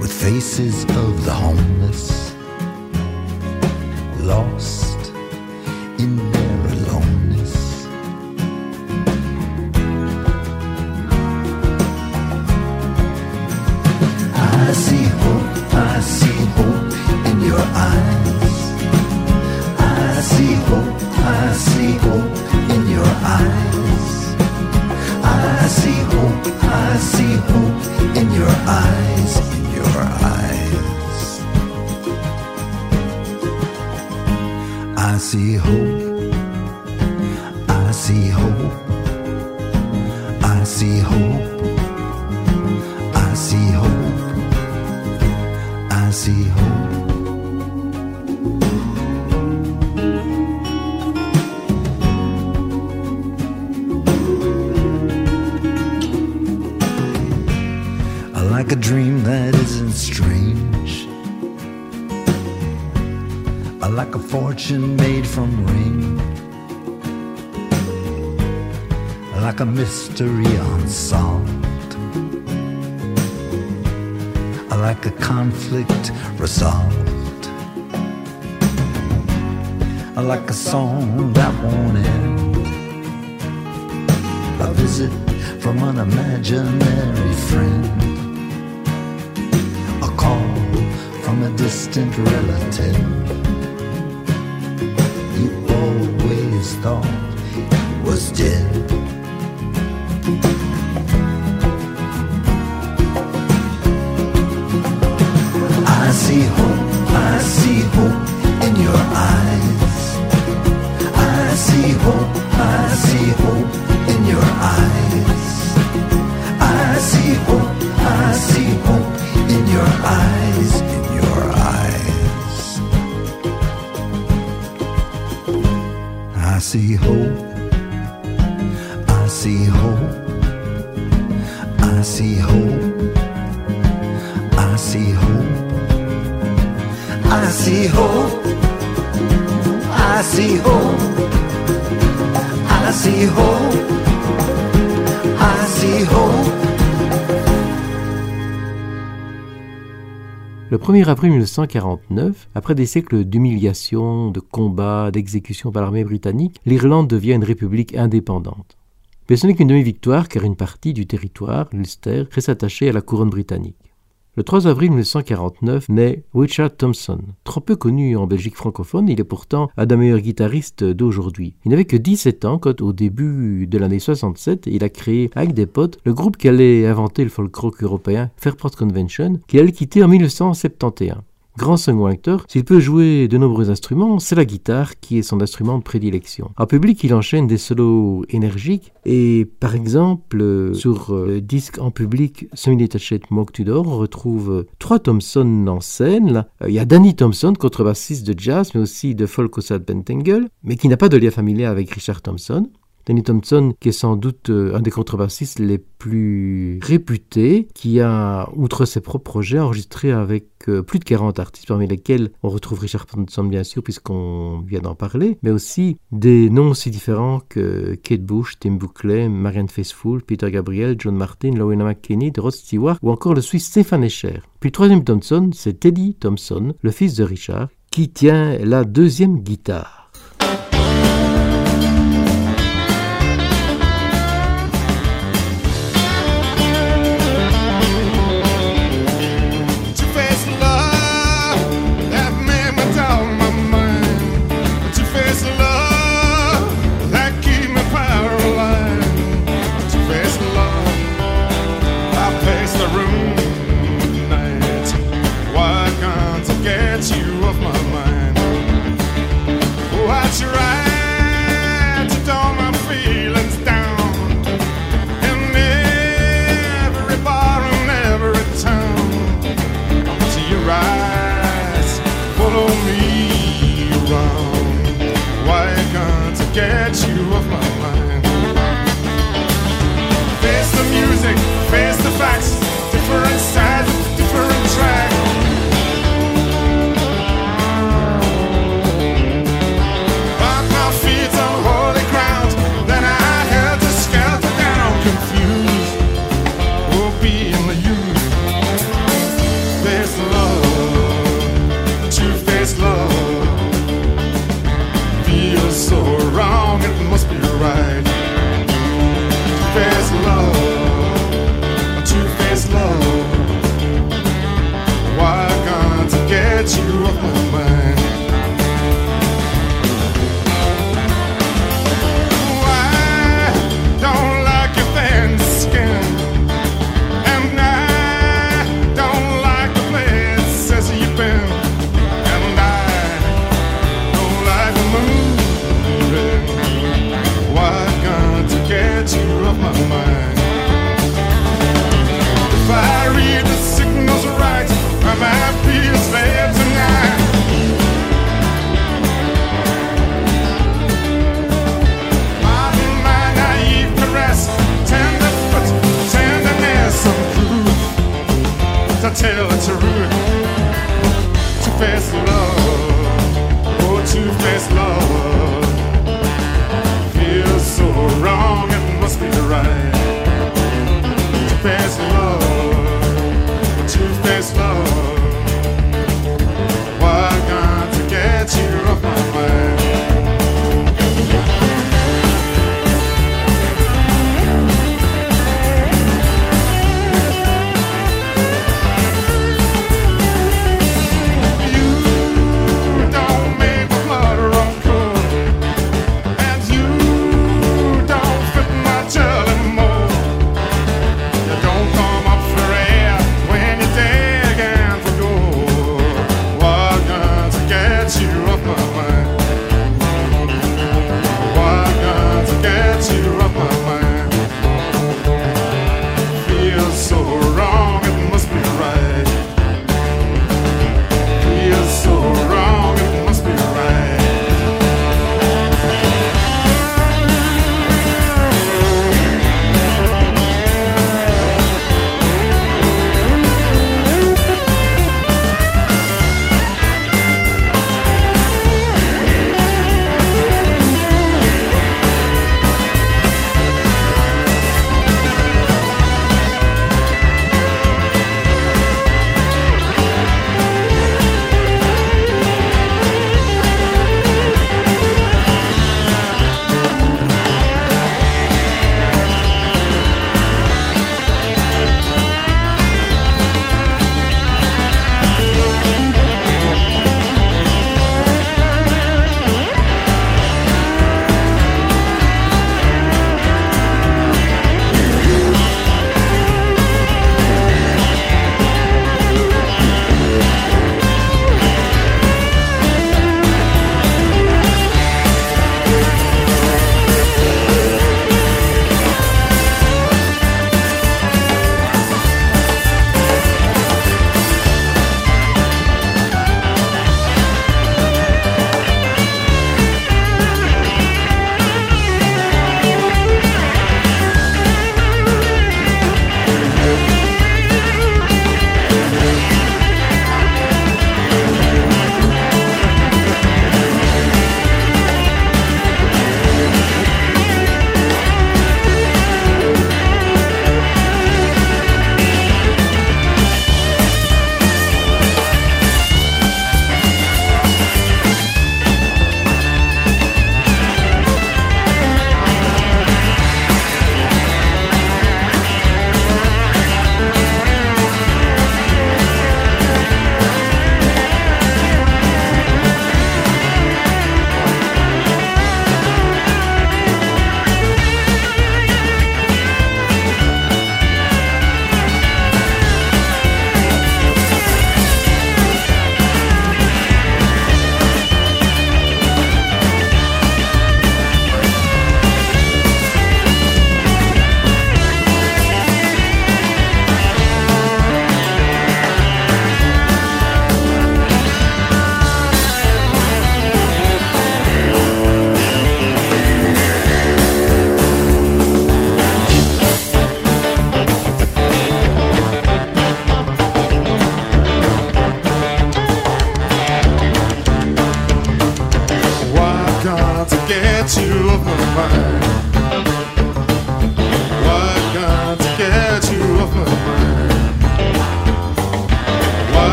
with faces of the homeless lost like a fortune made from rain. Like a mystery unsolved. Like a conflict resolved. Like a song that won't end. A visit from an imaginary friend. A call from a distant relative. Thought was dead. 1er avril 1949, après des siècles d'humiliation, de combats, d'exécutions par l'armée britannique, l'Irlande devient une république indépendante. Mais ce n'est qu'une demi-victoire car une partie du territoire, l'Ulster, reste attachée à la couronne britannique. Le 3 avril 1949 naît Richard Thompson. Trop peu connu en Belgique francophone, il est pourtant un des meilleurs guitaristes d'aujourd'hui. Il n'avait que 17 ans quand, au début de l'année 67, il a créé avec des potes le groupe qui allait inventer le folk rock européen, Fairport Convention, qu'il allait quitter en 1971. Grand songwriter, s'il peut jouer de nombreux instruments, c'est la guitare qui est son instrument de prédilection. En public, il enchaîne des solos énergiques et par exemple, euh, sur euh, le disque en public Semi Detached Mock Tudor, on retrouve euh, trois Thompson en scène. Là, il y a Danny Thompson, contrebassiste de jazz, mais aussi de folk au Sad Pentangle, mais qui n'a pas de lien familial avec Richard Thompson. Danny Thompson, qui est sans doute euh, un des contrebassistes les plus réputés, qui a, outre ses propres projets, enregistré avec euh, plus de 40 artistes, parmi lesquels on retrouve Richard Thompson, bien sûr, puisqu'on vient d'en parler, mais aussi des noms aussi différents que Kate Bush, Tim Buckley, Marianne Faithfull, Peter Gabriel, John Martin, Lorena McKinney, Rod Stewart, ou encore le Suisse Stéphane Escher. Puis troisième Thompson, c'est Teddy Thompson, le fils de Richard, qui tient la deuxième guitare. Can't I get you off my mind? Face the music, face the facts, different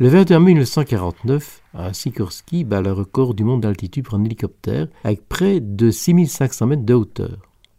Le 21 mai 1949, un Sikorsky bat le record du monde d'altitude pour un hélicoptère avec près de 6500 mètres de hauteur.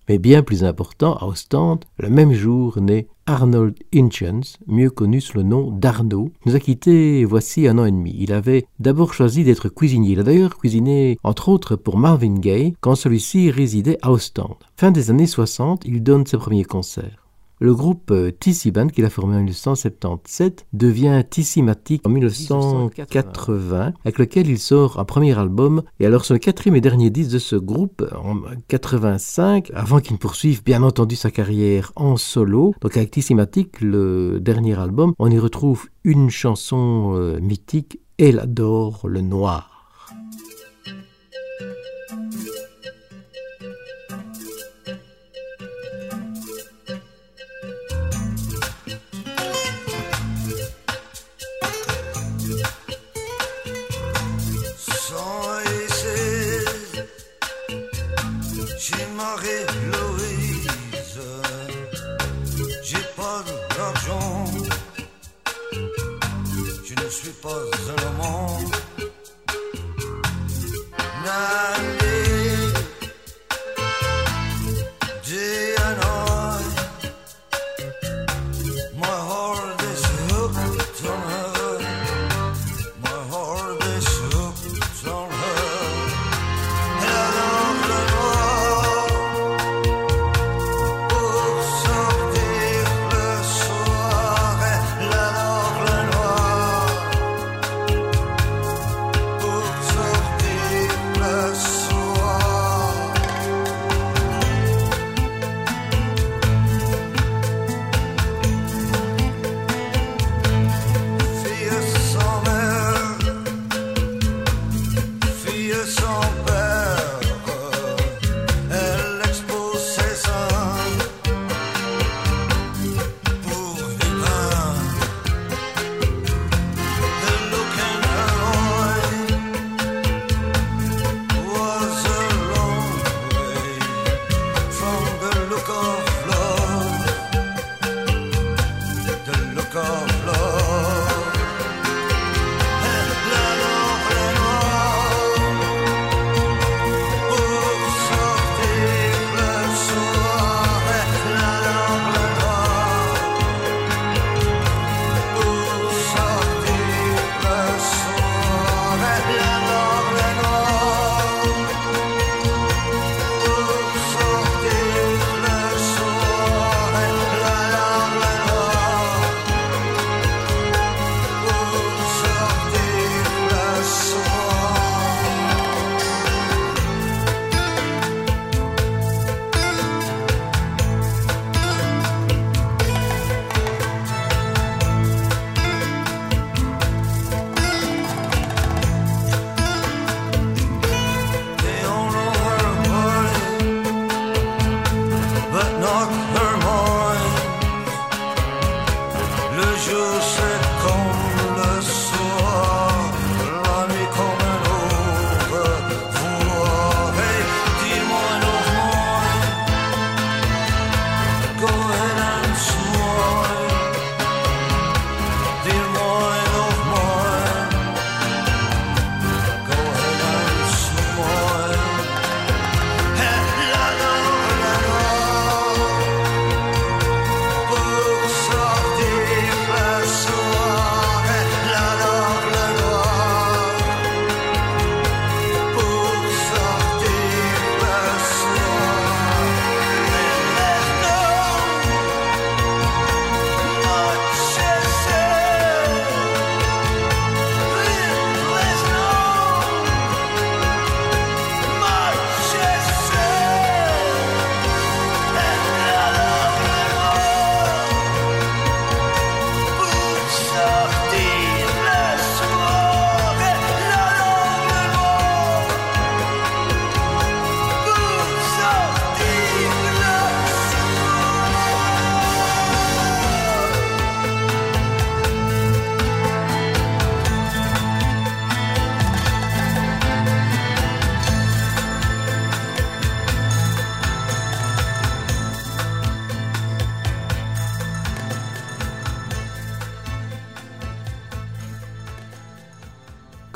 Mais bien plus important, à Ostende, le même jour naît Arnold Hitchens, mieux connu sous le nom d'Arnaud, nous a quittés voici un an et demi. Il avait d'abord choisi d'être cuisinier. Il a d'ailleurs cuisiné, entre autres, pour Marvin Gaye, quand celui-ci résidait à Ostende. Fin des années 60, il donne ses premiers concerts. Le groupe euh, TC Band, qu'il a formé en 1977, devient TC Matic en 1980, avec lequel il sort un premier album. Et alors, le quatrième et dernier disque de ce groupe, en 85, avant qu'il ne poursuive bien entendu sa carrière en solo. Donc, avec TC Matic, le dernier album, on y retrouve une chanson euh, mythique, Elle adore le noir. Je ne suis pas un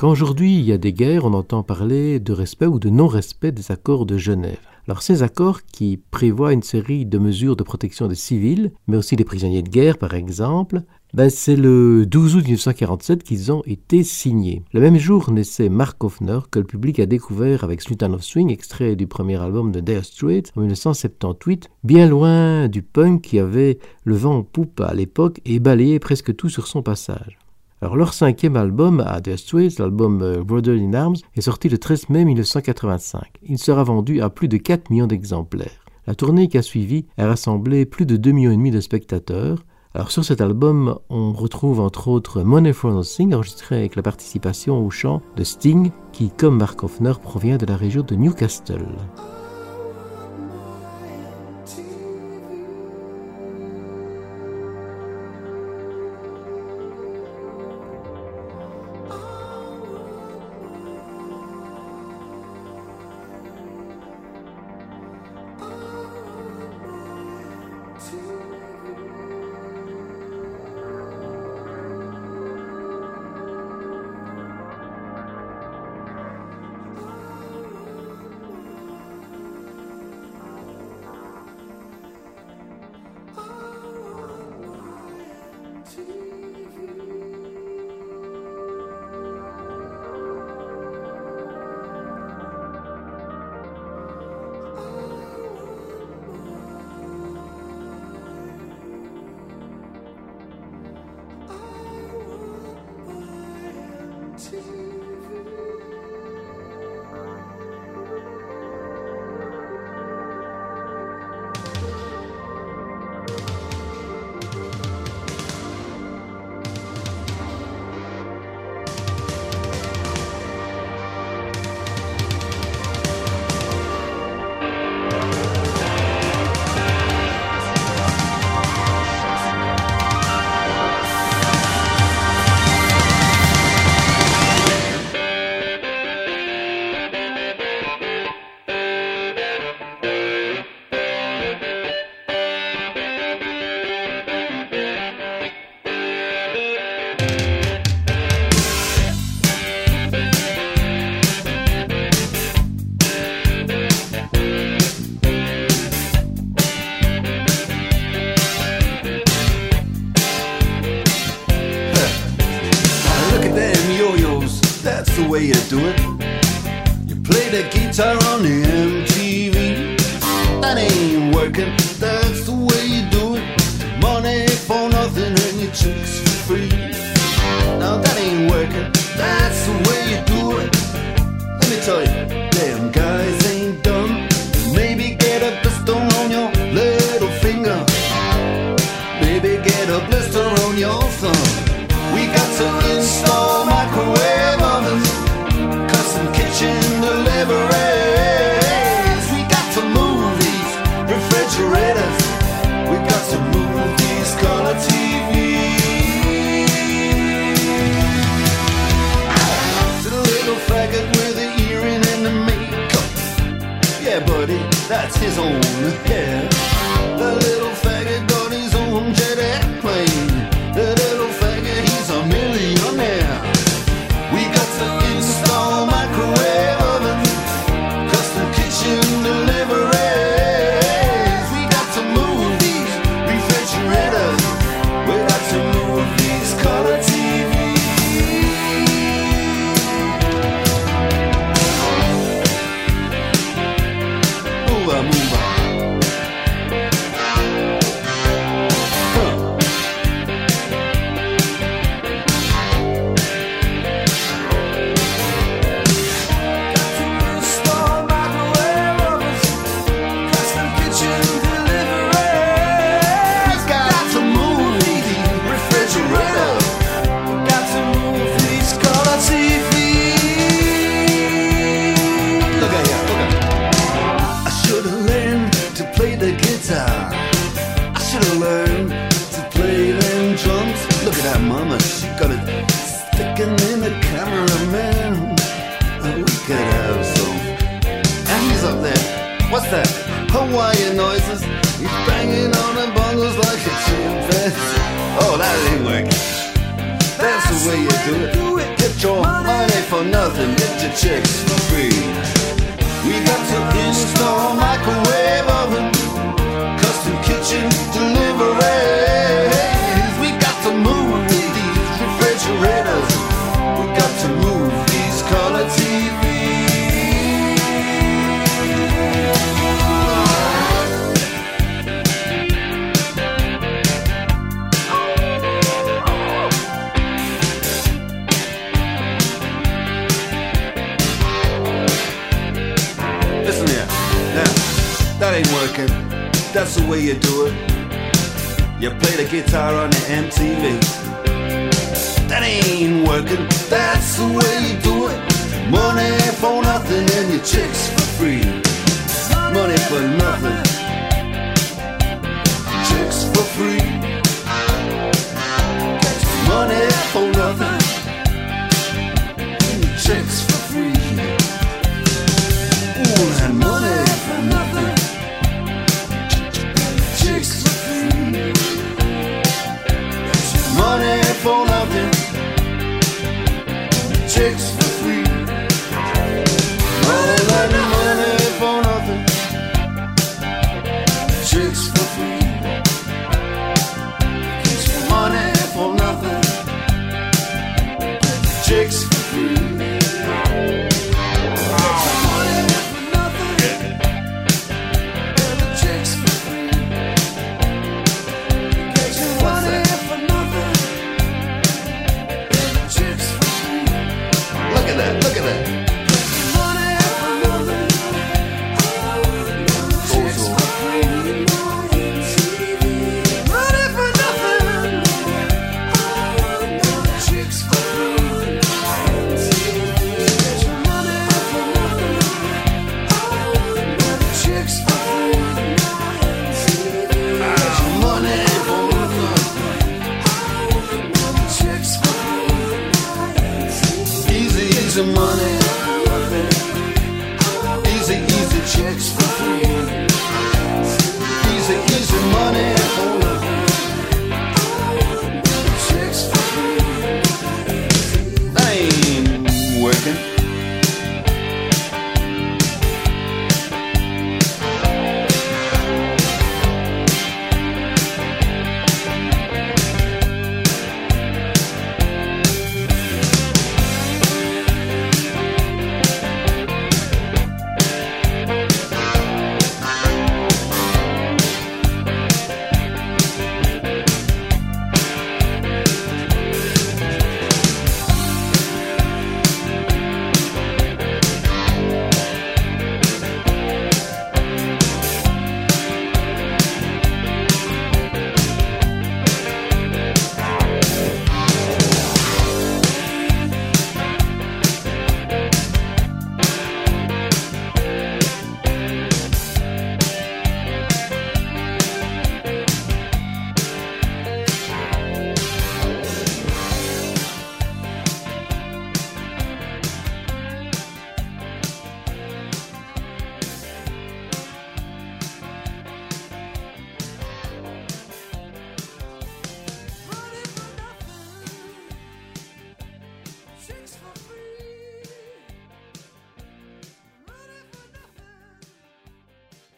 Quand aujourd'hui il y a des guerres, on entend parler de respect ou de non-respect des accords de Genève. Alors ces accords qui prévoient une série de mesures de protection des civils, mais aussi des prisonniers de guerre par exemple, ben, c'est le 12 août 1947 qu'ils ont été signés. Le même jour naissait Mark Hoffner, que le public a découvert avec Sultan of Swing, extrait du premier album de Dire Straits en 1978, bien loin du punk qui avait le vent en poupe à l'époque et balayé presque tout sur son passage. Alors leur cinquième album à Straits, l'album euh, Brother in Arms, est sorti le 13 mai 1985. Il sera vendu à plus de 4 millions d'exemplaires. La tournée qui a suivi a rassemblé plus de 2 millions de spectateurs. Alors sur cet album, on retrouve entre autres Money for Nothing, enregistré avec la participation au chant de Sting, qui, comme Mark Hoffner, provient de la région de Newcastle.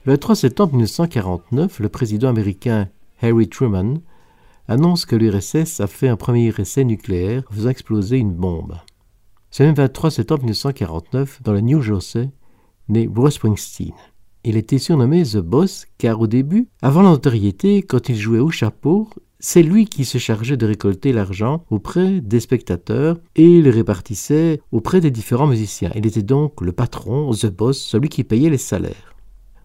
Le 3 septembre 1949, le président américain Harry Truman annonce que l'URSS a fait un premier essai nucléaire faisant exploser une bombe. Ce même 23 septembre 1949, dans le New Jersey, naît Bruce Springsteen. Il était surnommé The Boss car au début, avant la notoriété, quand il jouait au chapeau, c'est lui qui se chargeait de récolter l'argent auprès des spectateurs et le répartissait auprès des différents musiciens. Il était donc le patron, The Boss, celui qui payait les salaires.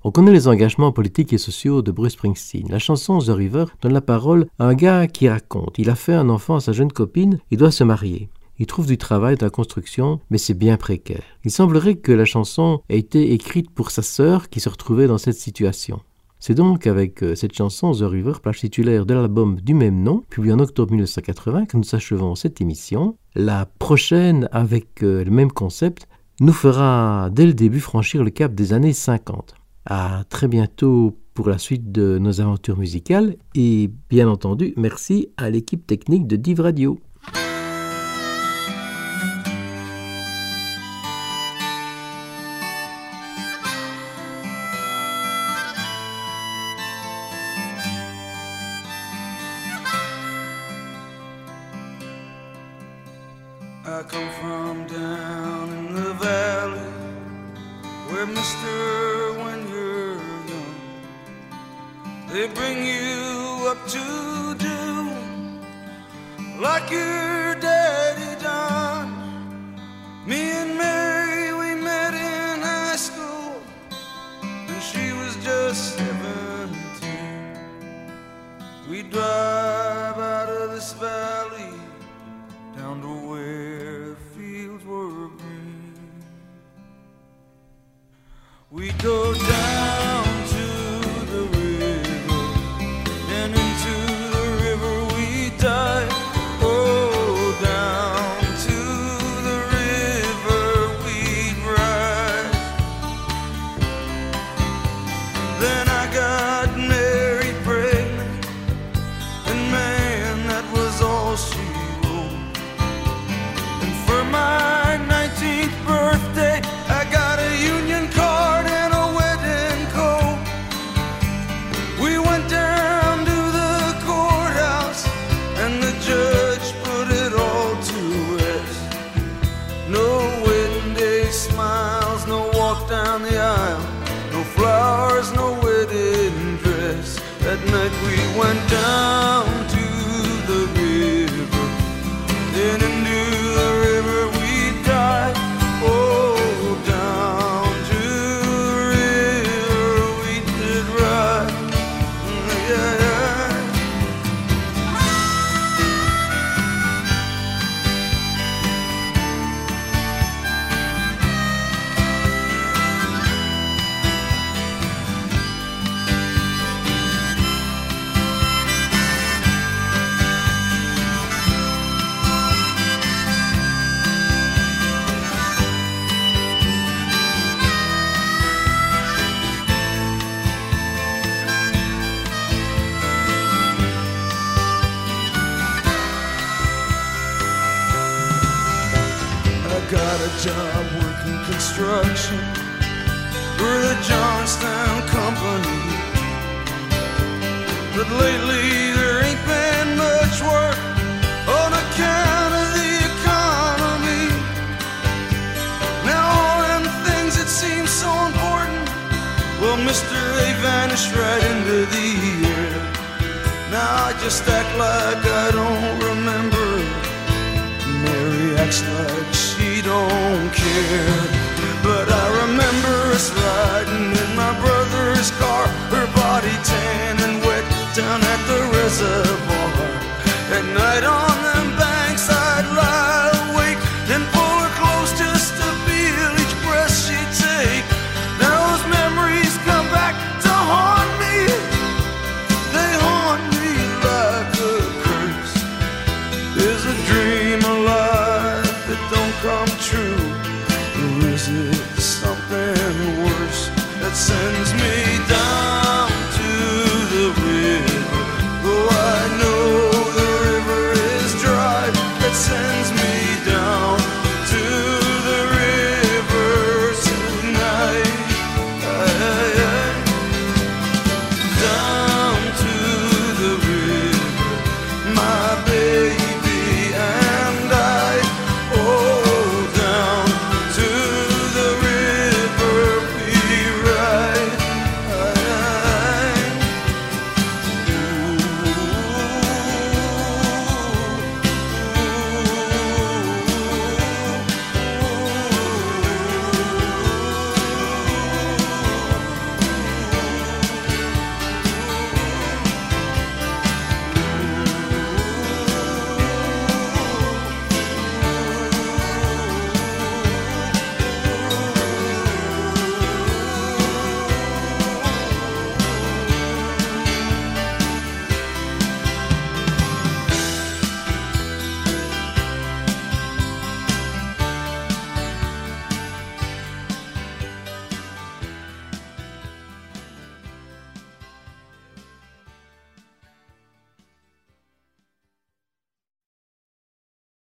On connaît les engagements politiques et sociaux de Bruce Springsteen. La chanson The River donne la parole à un gars qui raconte. Il a fait un enfant à sa jeune copine, il doit se marier. Il trouve du travail dans la construction, mais c'est bien précaire. Il semblerait que la chanson ait été écrite pour sa sœur qui se retrouvait dans cette situation. C'est donc avec euh, cette chanson The River, plage titulaire de l'album du même nom, publié en octobre 1980, que nous achevons cette émission. La prochaine, avec euh, le même concept, nous fera dès le début franchir le cap des années 50. À très bientôt pour la suite de nos aventures musicales et bien entendu, merci à l'équipe technique de Div Radio.